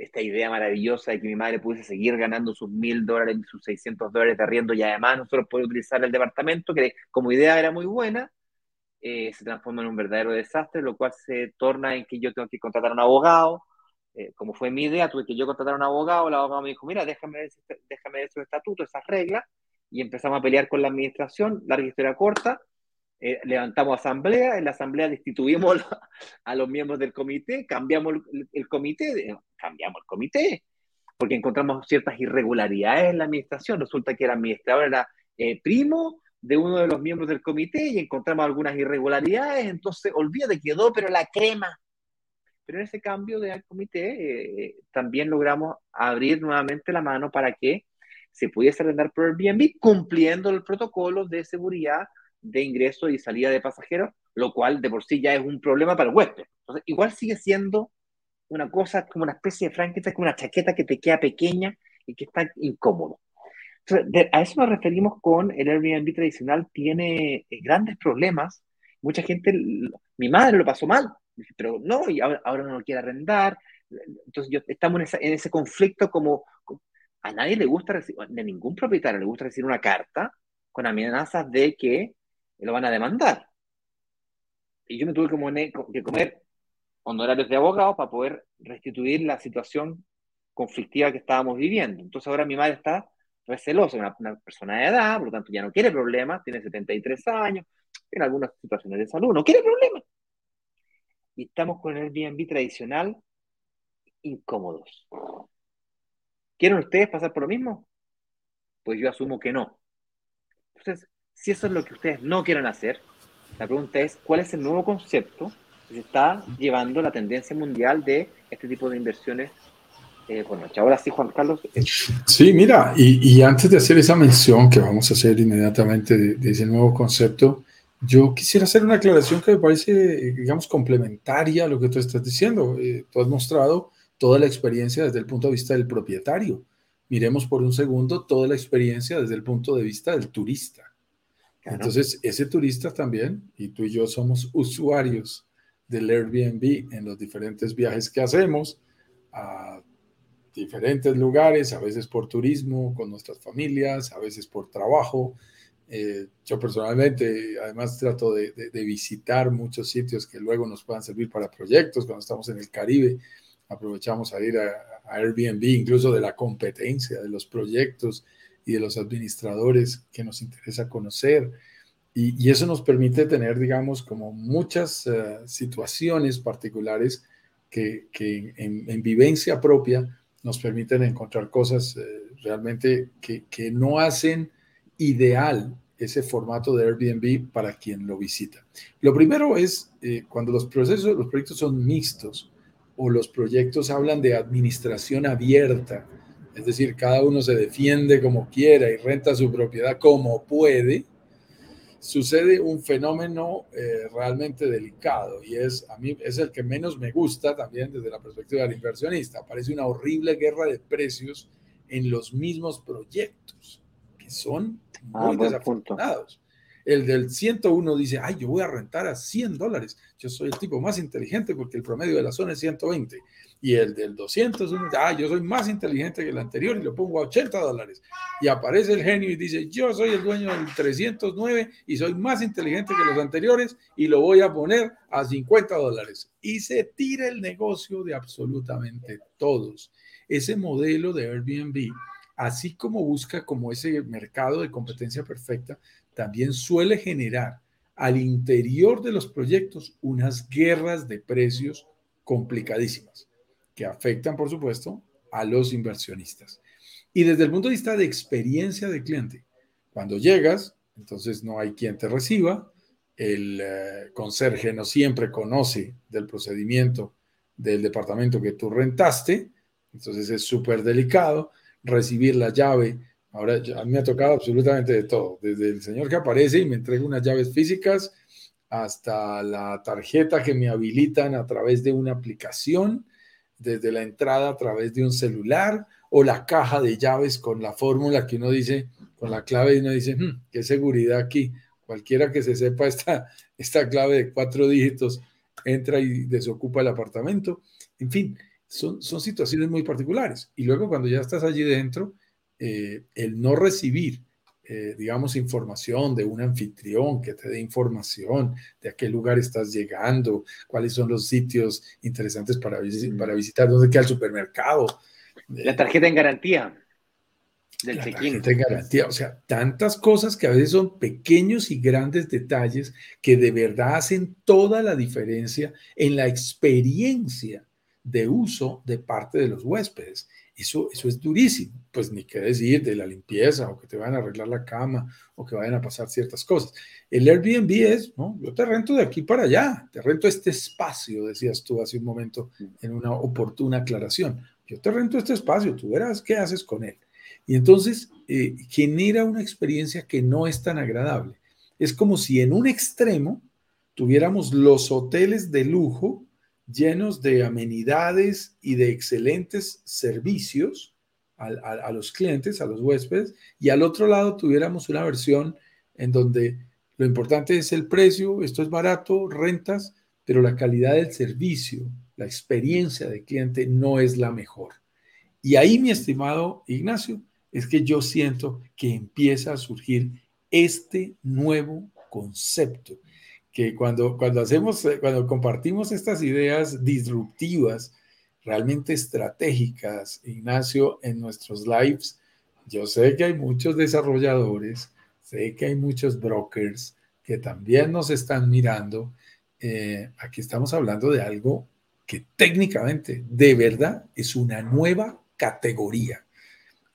esta idea maravillosa de que mi madre pudiese seguir ganando sus mil dólares, sus 600 dólares de arriendo y además nosotros poder utilizar el departamento, que como idea era muy buena, eh, se transforma en un verdadero desastre, lo cual se torna en que yo tengo que contratar a un abogado. Eh, como fue mi idea, tuve que yo contratar a un abogado, el abogado me dijo, mira, déjame, déjame esos estatutos, esas reglas, y empezamos a pelear con la administración, larga historia corta, eh, levantamos asamblea, en la asamblea destituimos [laughs] a los miembros del comité, cambiamos el, comité, cambiamos el comité, porque encontramos ciertas irregularidades en la administración, resulta que el administrador era eh, primo de uno de los miembros del comité y encontramos algunas irregularidades, entonces olvídate, quedó pero la crema. Pero en ese cambio del comité eh, también logramos abrir nuevamente la mano para que se pudiese arrendar por Airbnb cumpliendo el protocolo de seguridad de ingreso y salida de pasajeros, lo cual de por sí ya es un problema para el huésped. Entonces, igual sigue siendo una cosa como una especie de franqueza, como una chaqueta que te queda pequeña y que está incómodo. Entonces, a eso nos referimos con el Airbnb tradicional, tiene eh, grandes problemas. Mucha gente, mi madre lo pasó mal, pero no, y ahora, no lo quiere arrendar. Entonces, yo, estamos en, en ese conflicto como, a nadie le gusta de ningún propietario le gusta recibir una carta con amenazas de que lo van a demandar. Y yo me tuve que comer honorarios de abogado para poder restituir la situación conflictiva que estábamos viviendo. Entonces ahora mi madre está recelosa, una, una persona de edad, por lo tanto ya no quiere problemas, tiene 73 años, tiene algunas situaciones de salud, no quiere problemas. Y estamos con el Airbnb tradicional incómodos. ¿Quieren ustedes pasar por lo mismo? Pues yo asumo que no. Entonces, si eso es lo que ustedes no quieren hacer, la pregunta es, ¿cuál es el nuevo concepto que se está llevando la tendencia mundial de este tipo de inversiones? Eh, bueno, ahora sí, Juan Carlos. Eh, sí, mira, y, antes de hacer esa mención que vamos a hacer inmediatamente de, ese nuevo concepto, Yo quisiera hacer una aclaración que me parece, digamos, complementaria a lo que tú estás diciendo. Eh, tú has mostrado toda la experiencia desde el punto de vista del propietario. Miremos por un segundo toda la experiencia desde el punto de vista del turista. Entonces, ese turista también, y tú y yo somos usuarios del Airbnb en los diferentes viajes que hacemos a diferentes lugares, a veces por turismo, con nuestras familias, a veces por trabajo, eh, yo personalmente, además, trato de, visitar muchos sitios que luego nos puedan servir para proyectos. Cuando estamos en el Caribe, aprovechamos a ir a, Airbnb, incluso de la competencia, de los proyectos y de los administradores que nos interesa conocer. Y, eso nos permite tener, digamos, como muchas eh, situaciones particulares que, en, vivencia propia nos permiten encontrar cosas eh, realmente que, no hacen ideal ese formato de Airbnb para quien lo visita. Lo primero es eh, cuando los procesos, los proyectos son mixtos o los proyectos hablan de administración abierta, es decir, cada uno se defiende como quiera y renta su propiedad como puede, sucede un fenómeno eh, realmente delicado y es a mí es el que menos me gusta también desde la perspectiva del inversionista. Parece una horrible guerra de precios en los mismos proyectos que son Ah, muy desafortunados. El del 101 dice, ay, yo voy a rentar a 100 dólares. Yo soy el tipo más inteligente porque el promedio de la zona es 120. Y el del 200, ah, yo soy más inteligente que el anterior y lo pongo a 80 dólares. Y aparece el genio y dice, yo soy el dueño del 309 y soy más inteligente que los anteriores y lo voy a poner a 50 dólares. Y se tira el negocio de absolutamente todos. Ese modelo de Airbnb así como busca como ese mercado de competencia perfecta, también suele generar al interior de los proyectos unas guerras de precios complicadísimas que afectan, por supuesto, a los inversionistas. Y desde el punto de vista de experiencia de cliente, cuando llegas, entonces no hay quien te reciba, el eh, conserje no siempre conoce del procedimiento del departamento que tú rentaste, entonces es súper delicado recibir la llave. Ahora, me ha tocado absolutamente de todo, desde el señor que aparece y me entrega unas llaves físicas hasta la tarjeta que me habilitan a través de una aplicación, desde la entrada a través de un celular o la caja de llaves con la fórmula que uno dice, con la clave y uno dice, hmm, qué seguridad aquí. Cualquiera que se sepa esta, esta clave de cuatro dígitos entra y desocupa el apartamento. En fin, son, situaciones muy particulares. Y luego cuando ya estás allí dentro, eh, el no recibir, eh, digamos, información de un anfitrión que te dé información de a qué lugar estás llegando, cuáles son los sitios interesantes para, para visitar, dónde queda el supermercado. La tarjeta en garantía. Del la tarjeta en garantía, o sea, tantas cosas que a veces son pequeños y grandes detalles que de verdad hacen toda la diferencia en la experiencia de uso de parte de los huéspedes. Eso, eso es durísimo. Pues ni qué decir de la limpieza o que te vayan a arreglar la cama o que vayan a pasar ciertas cosas. El Airbnb es, ¿no? Yo te rento de aquí para allá, te rento este espacio, decías tú hace un momento en una oportuna aclaración. Yo te rento este espacio, tú verás qué haces con él. Y entonces eh, genera una experiencia que no es tan agradable. Es como si en un extremo tuviéramos los hoteles de lujo llenos de amenidades y de excelentes servicios a, los clientes, a los huéspedes, y al otro lado tuviéramos una versión en donde lo importante es el precio, esto es barato, rentas, pero la calidad del servicio, la experiencia de cliente no es la mejor. Y ahí, mi estimado Ignacio, es que yo siento que empieza a surgir este nuevo concepto que cuando, cuando hacemos, eh, cuando compartimos estas ideas disruptivas, realmente estratégicas, Ignacio, en nuestros lives, yo sé que hay muchos desarrolladores, sé que hay muchos brokers que también nos están mirando. Eh, aquí estamos hablando de algo que técnicamente, de verdad, es una nueva categoría.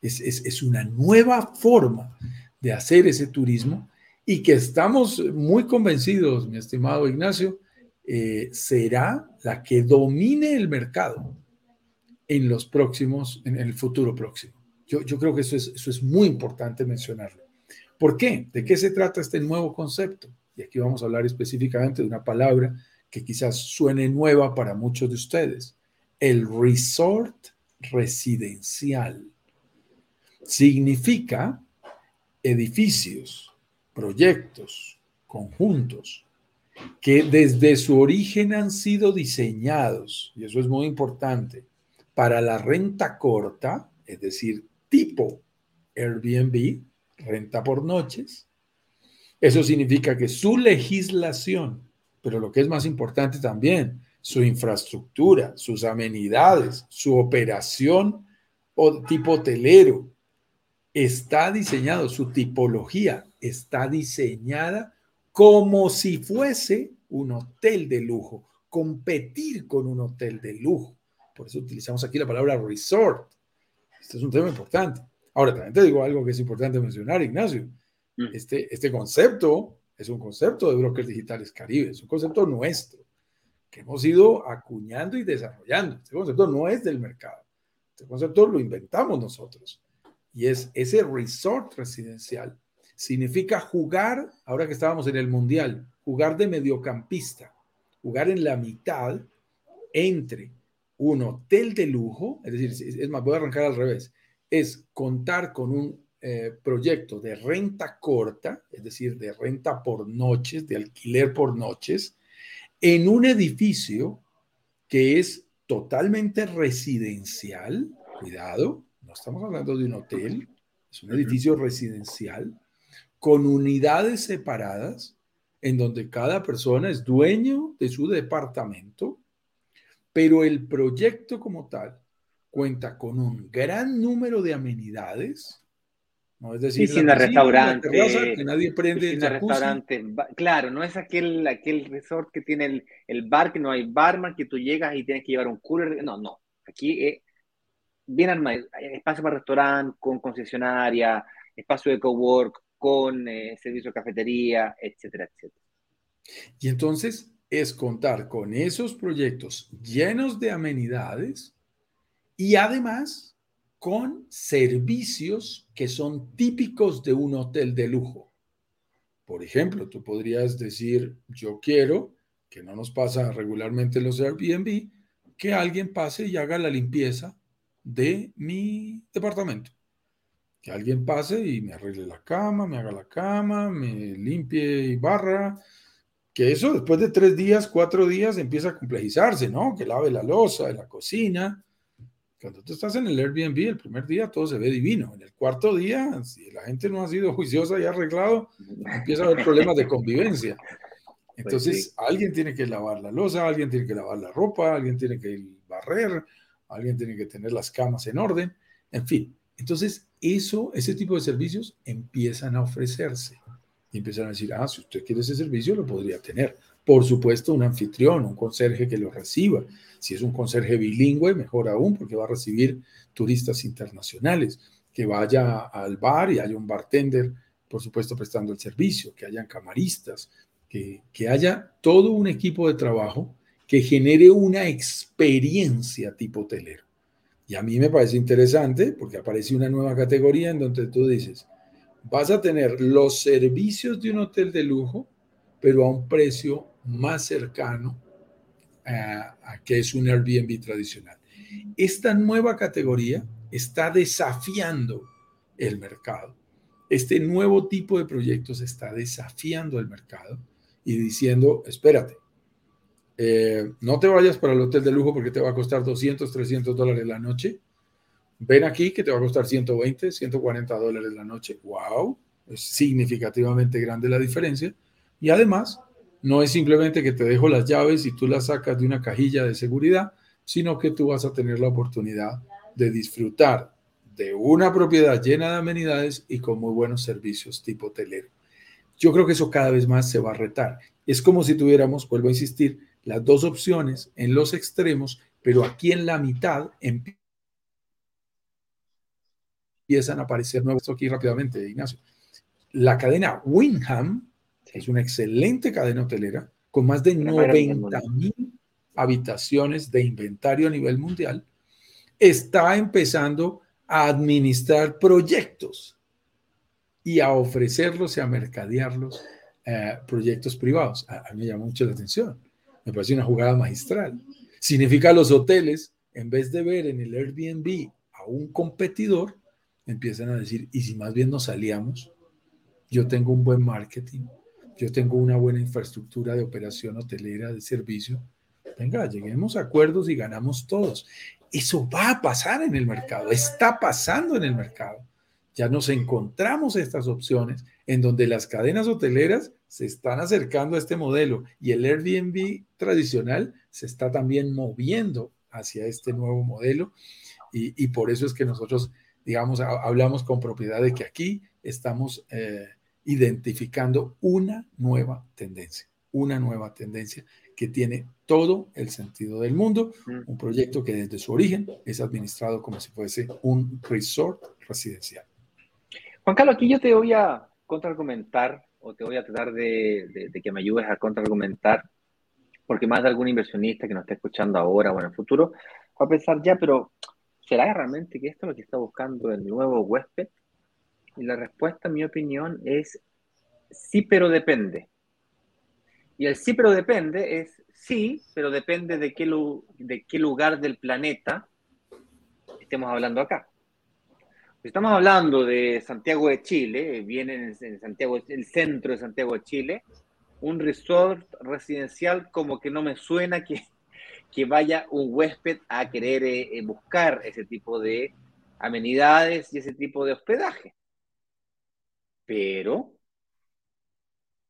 Es, es, es una nueva forma de hacer ese turismo y que estamos muy convencidos, mi estimado Ignacio, eh, será la que domine el mercado en los próximos, en el futuro próximo. Yo, yo creo que eso es, eso es muy importante mencionarlo. ¿Por qué? ¿De qué se trata este nuevo concepto? y aquí vamos a hablar específicamente de una palabra que quizás suene nueva para muchos de ustedes, el resort residencial. Significa edificios, proyectos, conjuntos, que desde su origen han sido diseñados, y eso es muy importante, para la renta corta, es decir, tipo Airbnb, renta por noches. Eso significa que su legislación, pero lo que es más importante también, su infraestructura, sus amenidades, su operación o tipo hotelero, está diseñado, su tipología está diseñada como si fuese un hotel de lujo, competir con un hotel de lujo. Por eso utilizamos aquí la palabra resort. Este es un tema importante. Ahora, también te digo algo que es importante mencionar, Ignacio. Mm. Este, este concepto es un concepto de brokers digitales Caribe, es un concepto nuestro, que hemos ido acuñando y desarrollando. Este concepto no es del mercado. Este concepto lo inventamos nosotros. Y es ese resort residencial. Significa jugar, ahora que estábamos en el Mundial, jugar de mediocampista, jugar en la mitad entre un hotel de lujo, es decir, es más, voy a arrancar al revés, es contar con un eh, proyecto de renta corta, es decir, de renta por noches, de alquiler por noches, en un edificio que es totalmente residencial, cuidado, no estamos hablando de un hotel, es un edificio residencial con unidades separadas en donde cada persona es dueño de su departamento, pero el proyecto como tal cuenta con un gran número de amenidades, ¿no? Es decir, piscina, restaurante, que nadie prende piscina, restaurante, claro, no es aquel, aquel resort que tiene el, el, bar, que no hay barman, que tú llegas y tienes que llevar un cooler, no, no, aquí es bien armado, espacio para restaurante, con concesionaria, espacio de cowork, con eh, servicio de cafetería, etcétera, etcétera. Y entonces es contar con esos proyectos llenos de amenidades, y además con servicios que son típicos de un hotel de lujo. Por ejemplo, tú podrías decir, yo quiero, que no nos pasa regularmente en los Airbnb, que alguien pase y haga la limpieza de mi departamento. Que alguien pase y me arregle la cama, me haga la cama, me limpie y barra. Que eso después de tres días, cuatro días empieza a complejizarse, ¿no? Que lave la losa la cocina, cuando tú estás en el Airbnb, el primer día todo se ve divino. En el cuarto día, si la gente no ha sido juiciosa y arreglado, empieza a haber problemas de convivencia. [laughs] Pues Entonces, alguien tiene que lavar la losa, alguien tiene que lavar la ropa, alguien tiene que barrer, alguien tiene que tener las camas en orden, en fin. Entonces, eso, ese tipo de servicios empiezan a ofrecerse. Y empiezan a decir, ah, si usted quiere ese servicio, lo podría tener. Por supuesto, un anfitrión, un conserje que lo reciba. Si es un conserje bilingüe, mejor aún, porque va a recibir turistas internacionales. Que vaya al bar y haya un bartender, por supuesto, prestando el servicio, que hayan camaristas, que, que haya todo un equipo de trabajo que genere una experiencia tipo hotelero. Y a mí me parece interesante porque aparece una nueva categoría en donde tú dices, vas a tener los servicios de un hotel de lujo, pero a un precio más cercano a, que es un Airbnb tradicional. Esta nueva categoría está desafiando el mercado. Este nuevo tipo de proyectos está desafiando el mercado y diciendo, espérate, eh, no te vayas para el hotel de lujo porque te va a costar 200, 300 dólares la noche. Ven aquí que te va a costar 120, 140 dólares la noche. ¡Wow! Es significativamente grande la diferencia. Y además, no es simplemente que te dejo las llaves y tú las sacas de una cajilla de seguridad, sino que tú vas a tener la oportunidad de disfrutar de una propiedad llena de amenidades y con muy buenos servicios tipo hotelero. Yo creo que eso cada vez más se va a retar. Es como si tuviéramos, vuelvo a insistir, las dos opciones en los extremos, pero aquí en la mitad empiezan a aparecer nuevos. Aquí rápidamente, Ignacio. La cadena Winham es una excelente cadena hotelera con más de 90 mil habitaciones de inventario a nivel mundial, está empezando a administrar proyectos y a ofrecerlos y a mercadearlos eh, proyectos privados. A, mí me llama mucho la atención. Me parece una jugada magistral. Significa los hoteles, en vez de ver en el Airbnb a un competidor, empiezan a decir, ¿y si más bien nos salíamos? Yo tengo un buen marketing, yo tengo una buena infraestructura de operación hotelera, de servicio. Venga, lleguemos a acuerdos y ganamos todos. Eso va a pasar en el mercado, está pasando en el mercado. Ya nos encontramos estas opciones en donde las cadenas hoteleras se están acercando a este modelo y el Airbnb tradicional se está también moviendo hacia este nuevo modelo y, por eso es que nosotros, digamos, hablamos con propiedad de que aquí estamos eh, identificando una nueva tendencia, una nueva tendencia que tiene todo el sentido del mundo, mm. un proyecto que desde su origen es administrado como si fuese un resort residencial. Juan Carlos, aquí yo te voy a contraargumentar o te voy a tratar de, que me ayudes a contraargumentar, porque más de algún inversionista que nos esté escuchando ahora o en el futuro va a pensar ya, pero ¿será realmente que esto es lo que está buscando el nuevo huésped? Y la respuesta, en mi opinión, es sí, pero depende. Y el sí, pero depende es sí, pero depende de qué, de qué lugar del planeta estemos hablando acá. Estamos hablando de Santiago de Chile, viene en Santiago, el centro de Santiago de Chile, un resort residencial como que no me suena que, que vaya un huésped a querer eh, buscar ese tipo de amenidades y ese tipo de hospedaje. Pero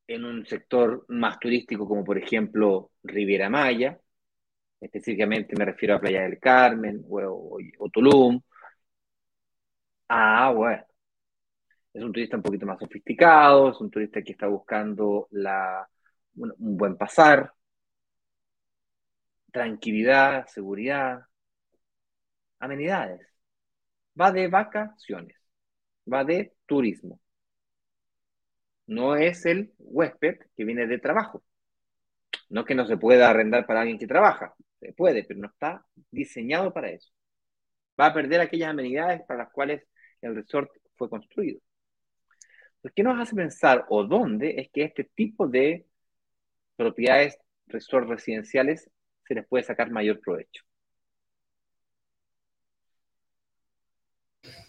en un sector más turístico como por ejemplo Riviera Maya, específicamente me refiero a Playa del Carmen o, Tulum. Ah, bueno. Es un turista un poquito más sofisticado, es un turista que está buscando la, un buen pasar, tranquilidad, seguridad, amenidades. Va de vacaciones, va de turismo no es el huésped que viene de trabajo. No que no se pueda arrendar para alguien que trabaja, se puede, pero no está diseñado para eso. Va a perder aquellas amenidades para las cuales el resort fue construido. ¿Qué nos hace pensar o dónde es que este tipo de propiedades resort residenciales se les puede sacar mayor provecho?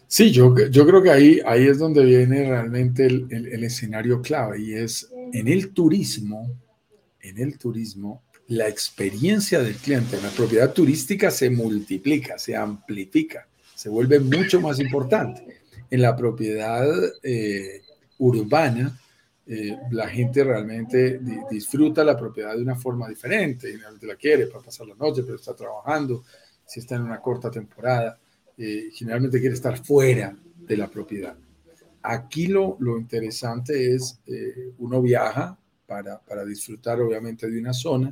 Sí, yo, yo creo que ahí, ahí es donde viene realmente el, el, escenario clave y es en el turismo, en el turismo, la experiencia del cliente en la propiedad turística se multiplica, se amplifica, se vuelve mucho más importante. En la propiedad eh, urbana, eh, la gente realmente disfruta la propiedad de una forma diferente, la quiere para pasar la noche, pero está trabajando, si está en una corta temporada. Eh, generalmente quiere estar fuera de la propiedad. Aquí lo, lo interesante es, uno viaja para, para, disfrutar obviamente de una zona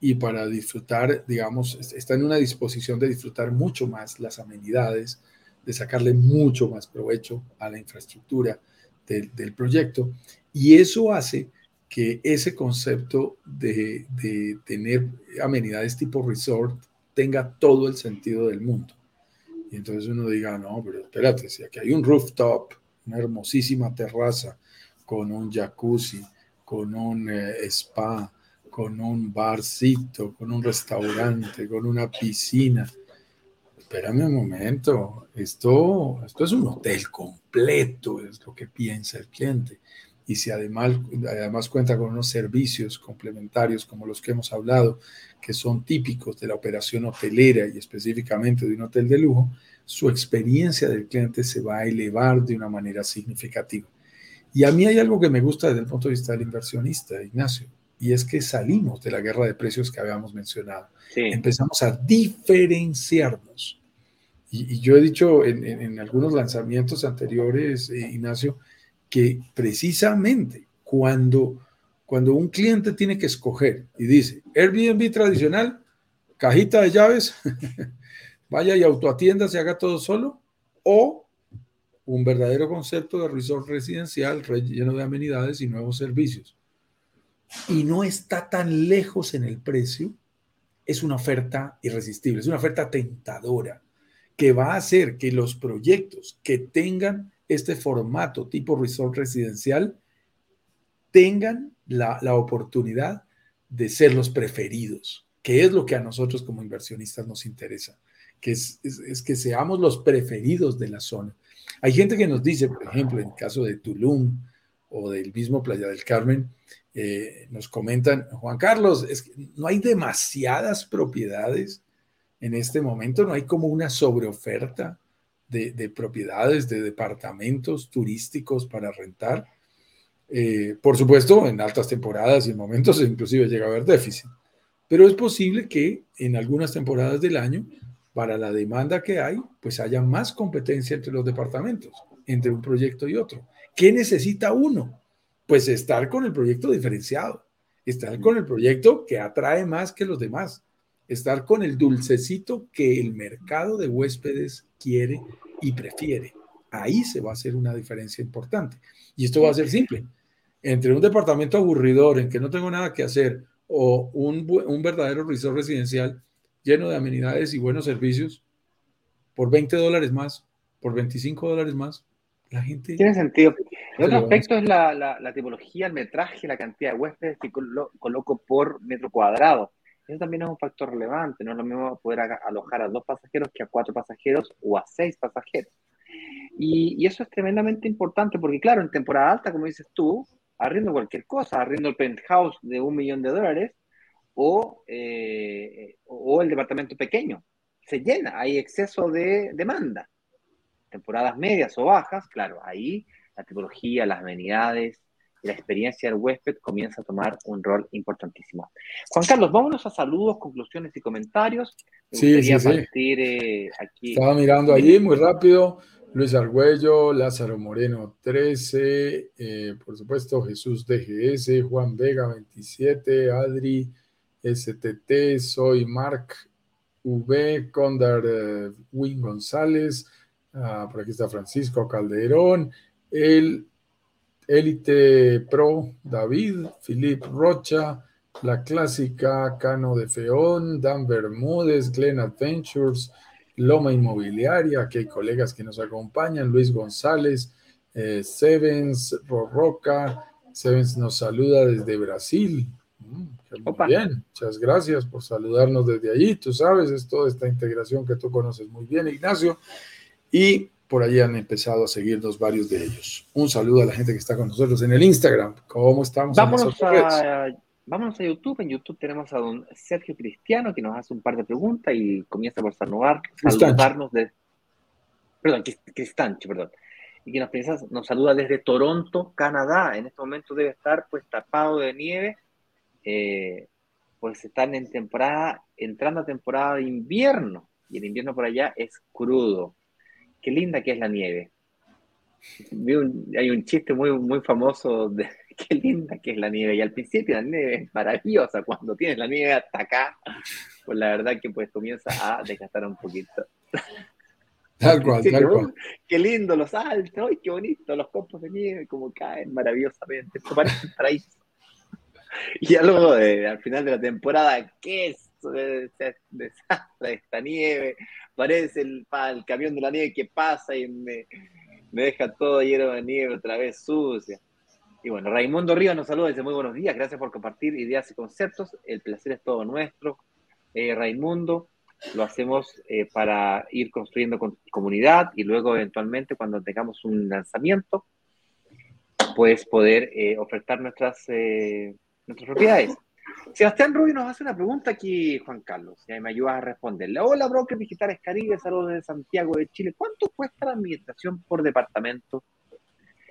y para disfrutar, digamos, está en una disposición de disfrutar mucho más las amenidades, de sacarle mucho más provecho a la infraestructura del, del proyecto. Y eso hace que ese concepto de, de tener amenidades tipo resort tenga todo el sentido del mundo. Y entonces uno diga, no, pero espérate, si aquí hay un rooftop, una hermosísima terraza con un jacuzzi, con un eh, spa, con un barcito, con un restaurante, con una piscina. Espérame un momento, esto, esto es un hotel completo, es lo que piensa el cliente. Y si además, además cuenta con unos servicios complementarios como los que hemos hablado, que son típicos de la operación hotelera y específicamente de un hotel de lujo, su experiencia del cliente se va a elevar de una manera significativa. Y a mí hay algo que me gusta desde el punto de vista del inversionista, Ignacio, y es que salimos de la guerra de precios que habíamos mencionado. Empezamos a diferenciarnos. Y, yo he dicho en, algunos lanzamientos anteriores, eh, Ignacio, que precisamente cuando cuando un cliente tiene que escoger y dice Airbnb tradicional, cajita de llaves, [laughs] vaya y autoatienda, se haga todo solo, o un verdadero concepto de resort residencial lleno de amenidades y nuevos servicios. Y no está tan lejos en el precio, es una oferta irresistible, es una oferta tentadora que va a hacer que los proyectos que tengan este formato tipo resort residencial tengan la, la oportunidad de ser los preferidos, que es lo que a nosotros como inversionistas nos interesa, que es, es, que seamos los preferidos de la zona. Hay gente que nos dice, por ejemplo, en el caso de Tulum o del mismo Playa del Carmen, eh, nos comentan, Juan Carlos, es que no hay demasiadas propiedades en este momento, no hay como una sobreoferta de, de propiedades, de departamentos turísticos para rentar. Eh, por supuesto, en altas temporadas y en momentos [laughs] inclusive llega a haber déficit, pero es posible que en algunas temporadas del año, para la demanda que hay, pues haya más competencia entre los departamentos, entre un proyecto y otro. ¿Qué necesita uno? Pues estar con el proyecto diferenciado, estar con el proyecto que atrae más que los demás, estar con el dulcecito que el mercado de huéspedes quiere y prefiere. Ahí se va a hacer una diferencia importante. Y esto va a ser simple entre un departamento aburridor en que no tengo nada que hacer o un, un verdadero resort residencial lleno de amenidades y buenos servicios, por 20 dólares más, por 25 dólares más, la gente... Tiene sentido. El otro aspecto es la, la, tipología, el metraje, la cantidad de huéspedes que coloco por metro cuadrado. Eso también es un factor relevante. No es lo mismo poder alojar a dos pasajeros que a cuatro pasajeros o a seis pasajeros. Y, y, eso es tremendamente importante porque, claro, en temporada alta, como dices tú, arriendo cualquier cosa, arriendo el penthouse de un millón de dólares o, eh, o el departamento pequeño. Se llena, hay exceso de demanda. Temporadas medias o bajas, claro, ahí la tipología, las amenidades, la experiencia del huésped comienza a tomar un rol importantísimo. Juan Carlos, vámonos a saludos, conclusiones y comentarios. sí, sí, sí. Eh, aquí. Estaba mirando allí muy rápido. Luis Argüello, Lázaro Moreno 13, eh, por supuesto Jesús DGS, Juan Vega 27, Adri STT, soy Mark V, Condar uh, Win González, uh, por aquí está Francisco Calderón, el Elite Pro David, Filip Rocha, La Clásica, Cano de Feón, Dan Bermúdez, Glen Adventures, Loma Inmobiliaria, que hay colegas que nos acompañan, Luis González, eh, Sevens, Rorroca, Sevens nos saluda desde Brasil. Mm, muy bien, muchas gracias por saludarnos desde allí. Tú sabes, es toda esta integración que tú conoces muy bien, Ignacio. Y por allí han empezado a seguirnos varios de ellos. Un saludo a la gente que está con nosotros en el Instagram. ¿Cómo estamos? Vámonos a, Vámonos a YouTube. En YouTube tenemos a don Sergio Cristiano que nos hace un par de preguntas y comienza por saludar, saludarnos de. Perdón, Cristancho, perdón. Y que nos, piensa, nos saluda desde Toronto, Canadá. En este momento debe estar pues tapado de nieve. Eh, pues están en temporada, entrando a temporada de invierno. Y el invierno por allá es crudo. Qué linda que es la nieve. hay un chiste muy, muy famoso de, [laughs] qué linda que es la nieve. Y al principio la nieve es maravillosa. Cuando tienes la nieve hasta acá, pues la verdad que pues comienza a desgastar un poquito. Tal cual, tal cual. Qué lindo los altos, ¡ay, qué bonito! Los copos de nieve como caen maravillosamente. Esto parece un paraíso. [laughs] Y luego de, al final de la temporada, ¿qué es? Desastre [laughs] esta nieve, parece el, el, camión de la nieve que pasa y me, deja todo lleno de nieve otra vez sucia. Y bueno, Raimundo Ríos nos saluda dice muy buenos días, gracias por compartir ideas y conceptos, el placer es todo nuestro. Eh, Raimundo, lo hacemos eh, para ir construyendo comunidad y luego eventualmente cuando tengamos un lanzamiento, pues poder eh, ofertar nuestras, nuestras propiedades. Sebastián Rubio nos hace una pregunta aquí, Juan Carlos, y ahí me ayudas a responderle. Hola, Brokers Digitales Caribe, saludos de Santiago de Chile. ¿Cuánto cuesta la administración por departamento?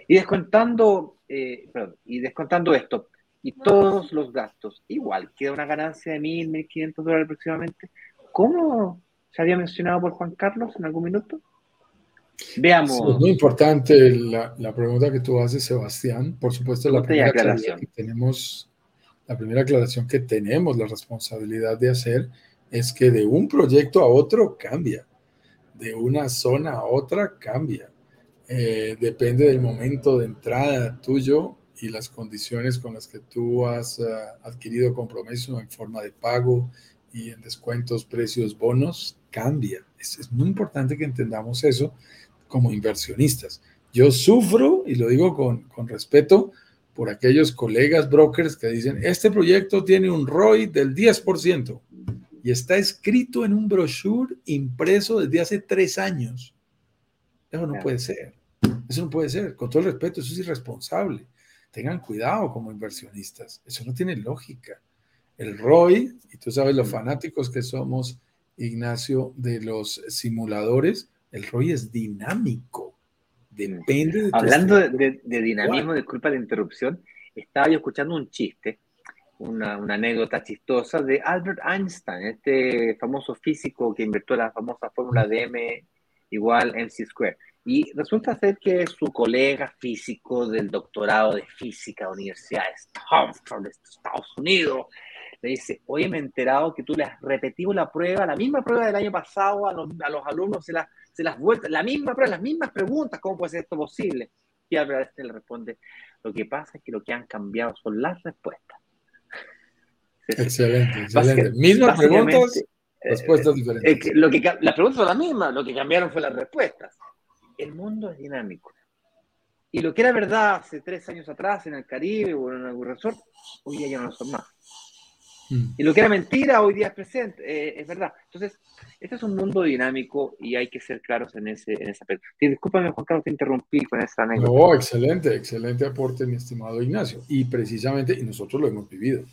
Y descontando, eh, perdón, y descontando esto y todos los gastos, igual queda una ganancia de mil, mil quinientos dólares aproximadamente. ¿Cómo se había mencionado por Juan Carlos en algún minuto? Veamos. es muy importante la, la, pregunta que tú haces, Sebastián. Por supuesto, la primera aclaración que tenemos, la primera aclaración que tenemos la responsabilidad de hacer es que de un proyecto a otro cambia, de una zona a otra cambia. Eh, depende del momento de entrada tuyo y las condiciones con las que tú has uh, adquirido compromiso en forma de pago y en descuentos, precios, bonos, cambia. Es, es, muy importante que entendamos eso como inversionistas. Yo sufro, y lo digo con, con respeto, por aquellos colegas brokers que dicen, este proyecto tiene un ROI del 10% y está escrito en un brochure impreso desde hace tres años. Eso no puede ser. Eso no puede ser. Con todo el respeto, eso es irresponsable. Tengan cuidado como inversionistas. Eso no tiene lógica. El ROI, y tú sabes los fanáticos que somos, Ignacio, de los simuladores, el ROI es dinámico. Depende de Hablando de, dinamismo, disculpa la interrupción, estaba yo escuchando un chiste, una, anécdota chistosa de Albert Einstein, este famoso físico que inventó la famosa fórmula de M igual MC square. Y resulta ser que su colega físico del doctorado de física de la Universidad de Stanford, de Estados Unidos, le dice, oye, me he enterado que tú le has repetido la prueba, la misma prueba del año pasado, a los, a los alumnos se las, se las vueltas, la misma prueba, las mismas preguntas, ¿cómo puede ser esto posible? Y Albert Einstein le responde, lo que pasa es que lo que han cambiado son las respuestas. Excelente, excelente. Mismas preguntas, respuestas diferentes. lo que, las preguntas son las mismas, lo que cambiaron fue las respuestas. El mundo es dinámico. Y lo que era verdad hace tres años atrás en el Caribe o en algún resort, hoy día ya no lo son más. Mm. Y lo que era mentira hoy día es presente, eh, es verdad. Entonces, este es un mundo dinámico y hay que ser claros en ese, en ese aspecto. discúlpame, Juan Carlos, te interrumpí con esa anécdota. No, excelente, excelente aporte, mi estimado Ignacio. Y precisamente, y nosotros lo hemos vivido,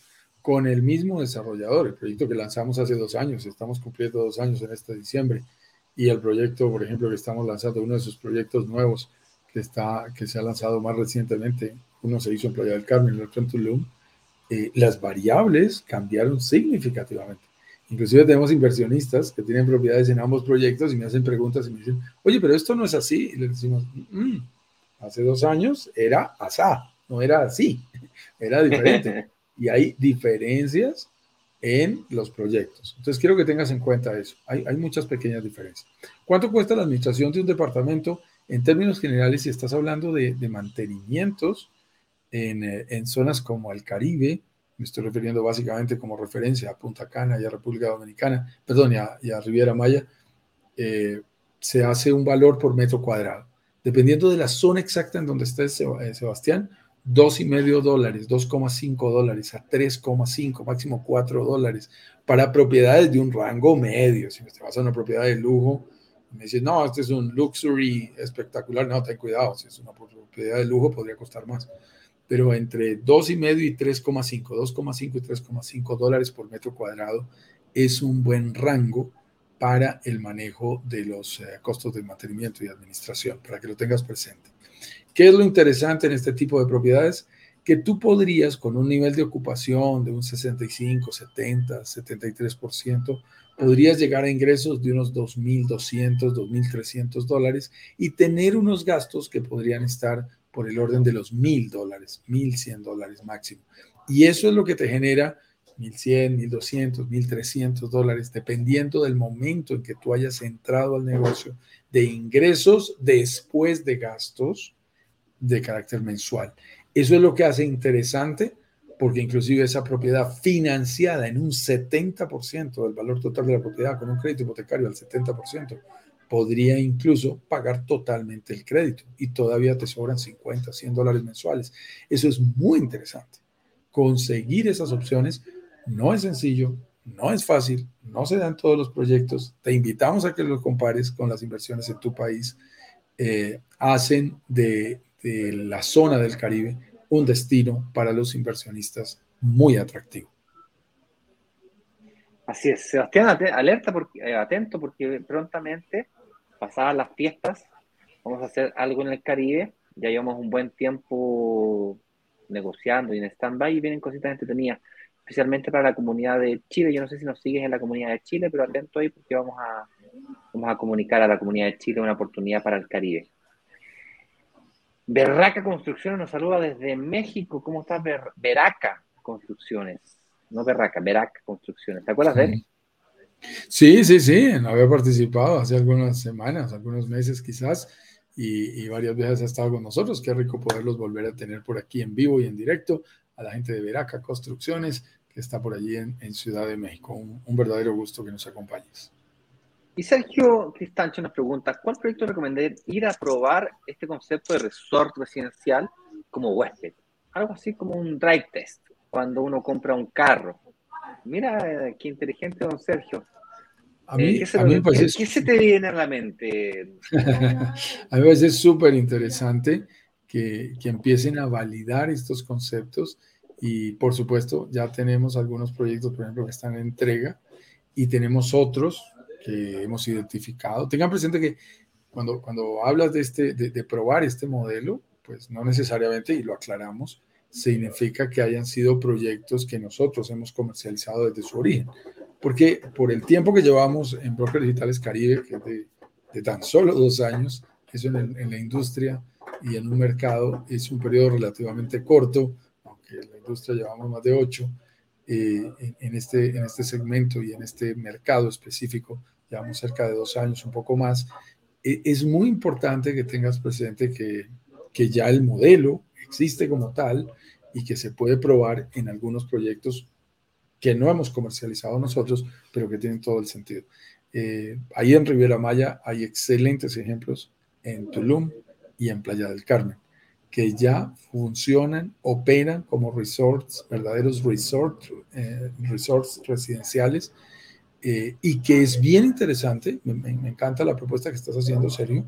con el mismo desarrollador, el proyecto que lanzamos hace dos años, estamos cumpliendo dos años en este diciembre, y el proyecto, por ejemplo, que estamos lanzando, uno de sus proyectos nuevos que, está, que se ha lanzado más recientemente, uno se hizo en Playa del Carmen, el otro en Tulum, eh, las variables cambiaron significativamente. Inclusive tenemos inversionistas que tienen propiedades en ambos proyectos y me hacen preguntas y me dicen, oye, pero esto no es así. Y les decimos, mm, hace dos años era asá, no era así, [laughs] era diferente. [laughs] y hay diferencias en los proyectos. Entonces quiero que tengas en cuenta eso. Hay, hay muchas pequeñas diferencias. ¿Cuánto cuesta la administración de un departamento? En términos generales, si estás hablando de, de mantenimientos en, eh, en zonas como el Caribe, me estoy refiriendo básicamente como referencia a Punta Cana y a República Dominicana, perdón, y a, Riviera Maya, eh, se hace un valor por metro cuadrado. Dependiendo de la zona exacta en donde esté eh, Sebastián, 2,5 dólares, 2,5 dólares a 3,5, máximo 4 dólares para propiedades de un rango medio. Si me vas a una propiedad de lujo, me dices, no, este es un luxury espectacular, no, ten cuidado, si es una propiedad de lujo podría costar más pero entre 2,5 y 3,5, 2,5 y 3,5 dólares por metro cuadrado es un buen rango para el manejo de los eh, costos de mantenimiento y administración, para que lo tengas presente. ¿Qué es lo interesante en este tipo de propiedades? Que tú podrías, con un nivel de ocupación de un 65, 70, 73%, podrías llegar a ingresos de unos 2.200, 2.300 dólares y tener unos gastos que podrían estar por el orden de los mil dólares, mil cien dólares máximo. Y eso es lo que te genera mil cien, mil doscientos, mil trescientos dólares, dependiendo del momento en que tú hayas entrado al negocio de ingresos después de gastos de carácter mensual. Eso es lo que hace interesante porque inclusive esa propiedad financiada en un 70% del valor total de la propiedad con un crédito hipotecario al 70%, podría incluso pagar totalmente el crédito y todavía te sobran 50, 100 dólares mensuales. Eso es muy interesante. Conseguir esas opciones no es sencillo, no es fácil, no se dan todos los proyectos. Te invitamos a que lo compares con las inversiones en tu país. Eh, hacen de, de la zona del Caribe un destino para los inversionistas muy atractivo. Así es, Sebastián, alerta, porque, eh, atento, porque prontamente pasadas las fiestas, vamos a hacer algo en el Caribe. Ya llevamos un buen tiempo negociando y en stand-by y vienen cositas entretenidas, especialmente para la comunidad de Chile. Yo no sé si nos sigues en la comunidad de Chile, pero atento ahí porque vamos a, vamos a comunicar a la comunidad de Chile una oportunidad para el Caribe. Berraca Construcciones nos saluda desde México. ¿Cómo estás, Veraca Construcciones? No Berraca, Veraca Construcciones. ¿Te acuerdas de él? Sí, sí, sí, había participado hace algunas semanas, algunos meses quizás, y, varias veces ha estado con nosotros. Qué rico poderlos volver a tener por aquí en vivo y en directo a la gente de Veraca Construcciones, que está por allí en, Ciudad de México. Un, verdadero gusto que nos acompañes. Y Sergio Cristancho nos pregunta, ¿cuál proyecto recomendé ir a probar este concepto de resort residencial como huésped? algo así como un drive test, cuando uno compra un carro. Mira, qué inteligente, don Sergio. A mí, ¿qué, se me parece... ¿Qué se te viene a la mente? [laughs] a mí me parece súper interesante que, que, empiecen a validar estos conceptos y por supuesto ya tenemos algunos proyectos, por ejemplo, que están en entrega y tenemos otros que hemos identificado. Tengan presente que cuando, cuando hablas de, este, de, probar este modelo, pues no necesariamente, y lo aclaramos, significa que hayan sido proyectos que nosotros hemos comercializado desde su origen. Porque por el tiempo que llevamos en Brokers Digitales Caribe, que es de, tan solo dos años, eso en, en, la industria y en un mercado es un periodo relativamente corto, aunque en la industria llevamos más de ocho, eh, en, este, en este segmento y en este mercado específico, llevamos cerca de dos años, un poco más, e, es muy importante que tengas presente que, que ya el modelo existe como tal y que se puede probar en algunos proyectos que no hemos comercializado nosotros, pero que tienen todo el sentido. Eh, ahí en Riviera Maya hay excelentes ejemplos en Tulum y en Playa del Carmen, que ya funcionan, operan como resorts, verdaderos resorts, eh, resorts residenciales, eh, y que es bien interesante, me, encanta la propuesta que estás haciendo, Sergio,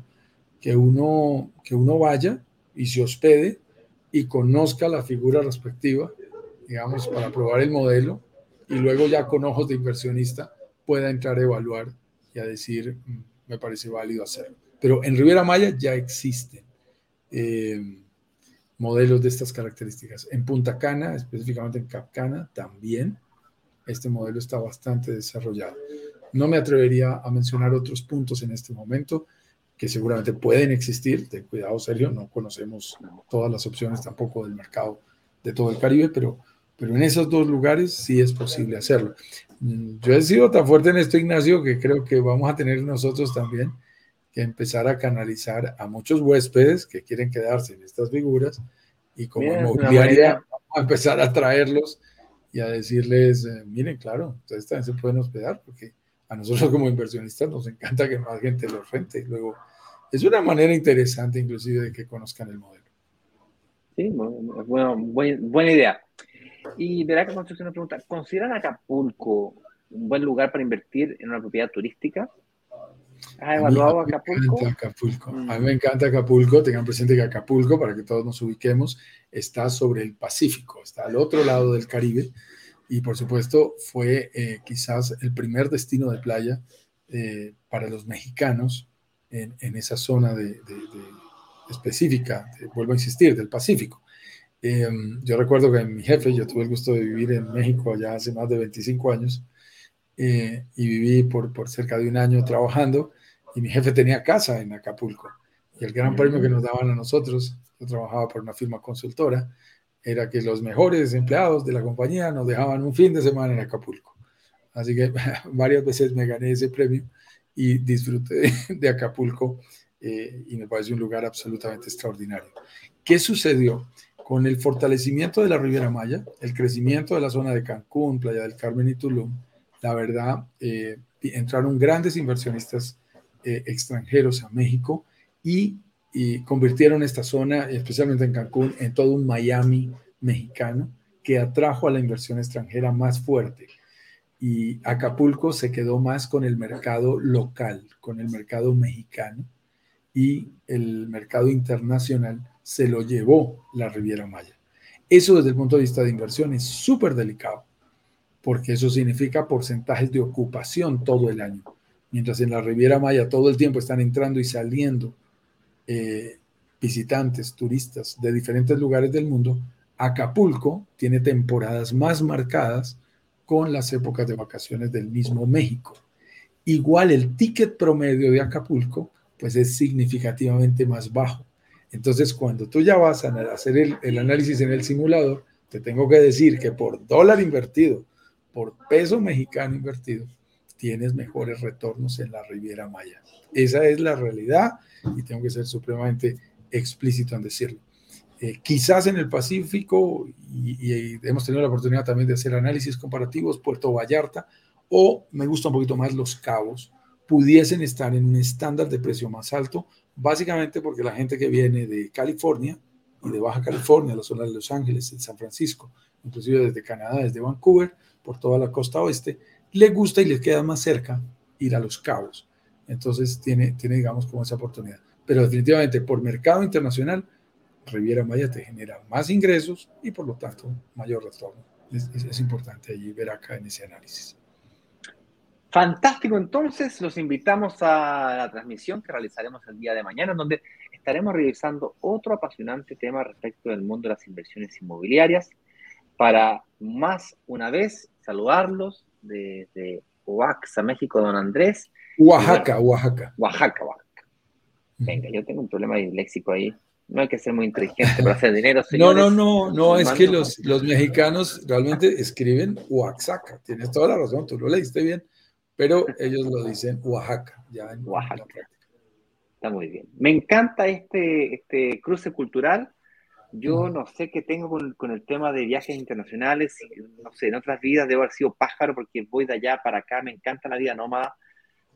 que uno, que uno vaya y se hospede y conozca la figura respectiva, digamos, para probar el modelo y luego ya con ojos de inversionista pueda entrar a evaluar y a decir, mm, me parece válido hacerlo. Pero en Riviera Maya ya existen eh, modelos de estas características. En Punta Cana, específicamente en Capcana, también este modelo está bastante desarrollado. No me atrevería a mencionar otros puntos en este momento que seguramente pueden existir. Ten cuidado, Sergio, no conocemos todas las opciones tampoco del mercado de todo el Caribe, pero pero en esos dos lugares sí es posible hacerlo. Yo he sido tan fuerte en esto, Ignacio, que creo que vamos a tener nosotros también que empezar a canalizar a muchos huéspedes que quieren quedarse en estas figuras y como inmobiliaria vamos a empezar a traerlos y a decirles, eh, miren, claro, ustedes también se pueden hospedar porque a nosotros como inversionistas nos encanta que más gente los rente. Luego, es una manera interesante inclusive de que conozcan el modelo. Sí, bueno, buena idea. Y verá que construcción una pregunta, ¿consideran Acapulco un buen lugar para invertir en una propiedad turística? ¿Has evaluado Acapulco? Acapulco. A mí me encanta Acapulco. Tengan presente que Acapulco, para que todos nos ubiquemos, está sobre el Pacífico, está al otro lado del Caribe. Y por supuesto fue eh, quizás el primer destino de playa eh, para los mexicanos en, en esa zona de, de, específica, vuelvo a insistir, del Pacífico. Em, yo recuerdo que mi jefe, yo tuve el gusto de vivir en México ya hace más de 25 años eh, y viví por, por cerca de un año trabajando y mi jefe tenía casa en Acapulco. Y el gran premio que nos daban a nosotros, yo trabajaba por una firma consultora, era que los mejores empleados de la compañía nos dejaban un fin de semana en Acapulco. Así que [laughs] varias veces me gané ese premio y disfruté de, Acapulco eh, y me parece un lugar absolutamente extraordinario. ¿Qué sucedió? Con el fortalecimiento de la Riviera Maya, el crecimiento de la zona de Cancún, Playa del Carmen y Tulum, la verdad, eh, entraron grandes inversionistas eh, extranjeros a México y, convirtieron esta zona, especialmente en Cancún, en todo un Miami mexicano que atrajo a la inversión extranjera más fuerte. Y Acapulco se quedó más con el mercado local, con el mercado mexicano y el mercado internacional se lo llevó la Riviera Maya. Eso desde el punto de vista de inversión es súper delicado, porque eso significa porcentajes de ocupación todo el año. Mientras en la Riviera Maya todo el tiempo están entrando y saliendo eh, visitantes, turistas de diferentes lugares del mundo, Acapulco tiene temporadas más marcadas con las épocas de vacaciones del mismo México. Igual el ticket promedio de Acapulco pues es significativamente más bajo. Entonces, cuando tú ya vas a hacer el, análisis en el simulador, te tengo que decir que por dólar invertido, por peso mexicano invertido, tienes mejores retornos en la Riviera Maya. Esa es la realidad y tengo que ser supremamente explícito en decirlo. Eh, quizás en el Pacífico, y, y, hemos tenido la oportunidad también de hacer análisis comparativos, Puerto Vallarta, o me gusta un poquito más Los Cabos, pudiesen estar en un estándar de precio más alto básicamente porque la gente que viene de California y de Baja California, la zona de Los Ángeles, de San Francisco, inclusive desde Canadá, desde Vancouver, por toda la costa oeste, le gusta y le queda más cerca ir a Los Cabos. Entonces tiene, tiene digamos, como esa oportunidad. Pero definitivamente por mercado internacional, Riviera Maya te genera más ingresos y por lo tanto mayor retorno. Es, es importante allí ver acá en ese análisis. Fantástico, entonces los invitamos a la transmisión que realizaremos el día de mañana, donde estaremos revisando otro apasionante tema respecto del mundo de las inversiones inmobiliarias. Para más una vez saludarlos desde Oaxaca, México, don Andrés. Oaxaca, Oaxaca. Oaxaca, Oaxaca. Venga, yo tengo un problema léxico ahí. No hay que ser muy inteligente para hacer dinero, señores. No, no, no, no, es que los, los mexicanos realmente escriben Oaxaca. Tienes toda la razón, tú lo leíste bien pero ellos lo dicen Oaxaca, ya en Oaxaca. Está muy bien. Me encanta este, este cruce cultural. Yo no sé qué tengo con, el tema de viajes internacionales. No sé, en otras vidas debo haber sido pájaro porque voy de allá para acá. Me encanta la vida nómada.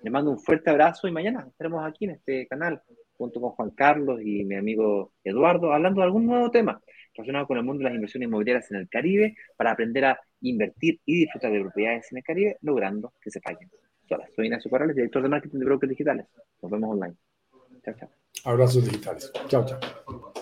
Le mando un fuerte abrazo y mañana estaremos aquí en este canal junto con Juan Carlos y mi amigo Eduardo hablando de algún nuevo tema relacionado con el mundo de las inversiones inmobiliarias en el Caribe para aprender a invertir y disfrutar de propiedades en el Caribe, logrando que se paguen solas. Soy Ignacio Corrales, director de marketing de brokers digitales. Nos vemos online. Chao, chao. Abrazos digitales. Chao, chao.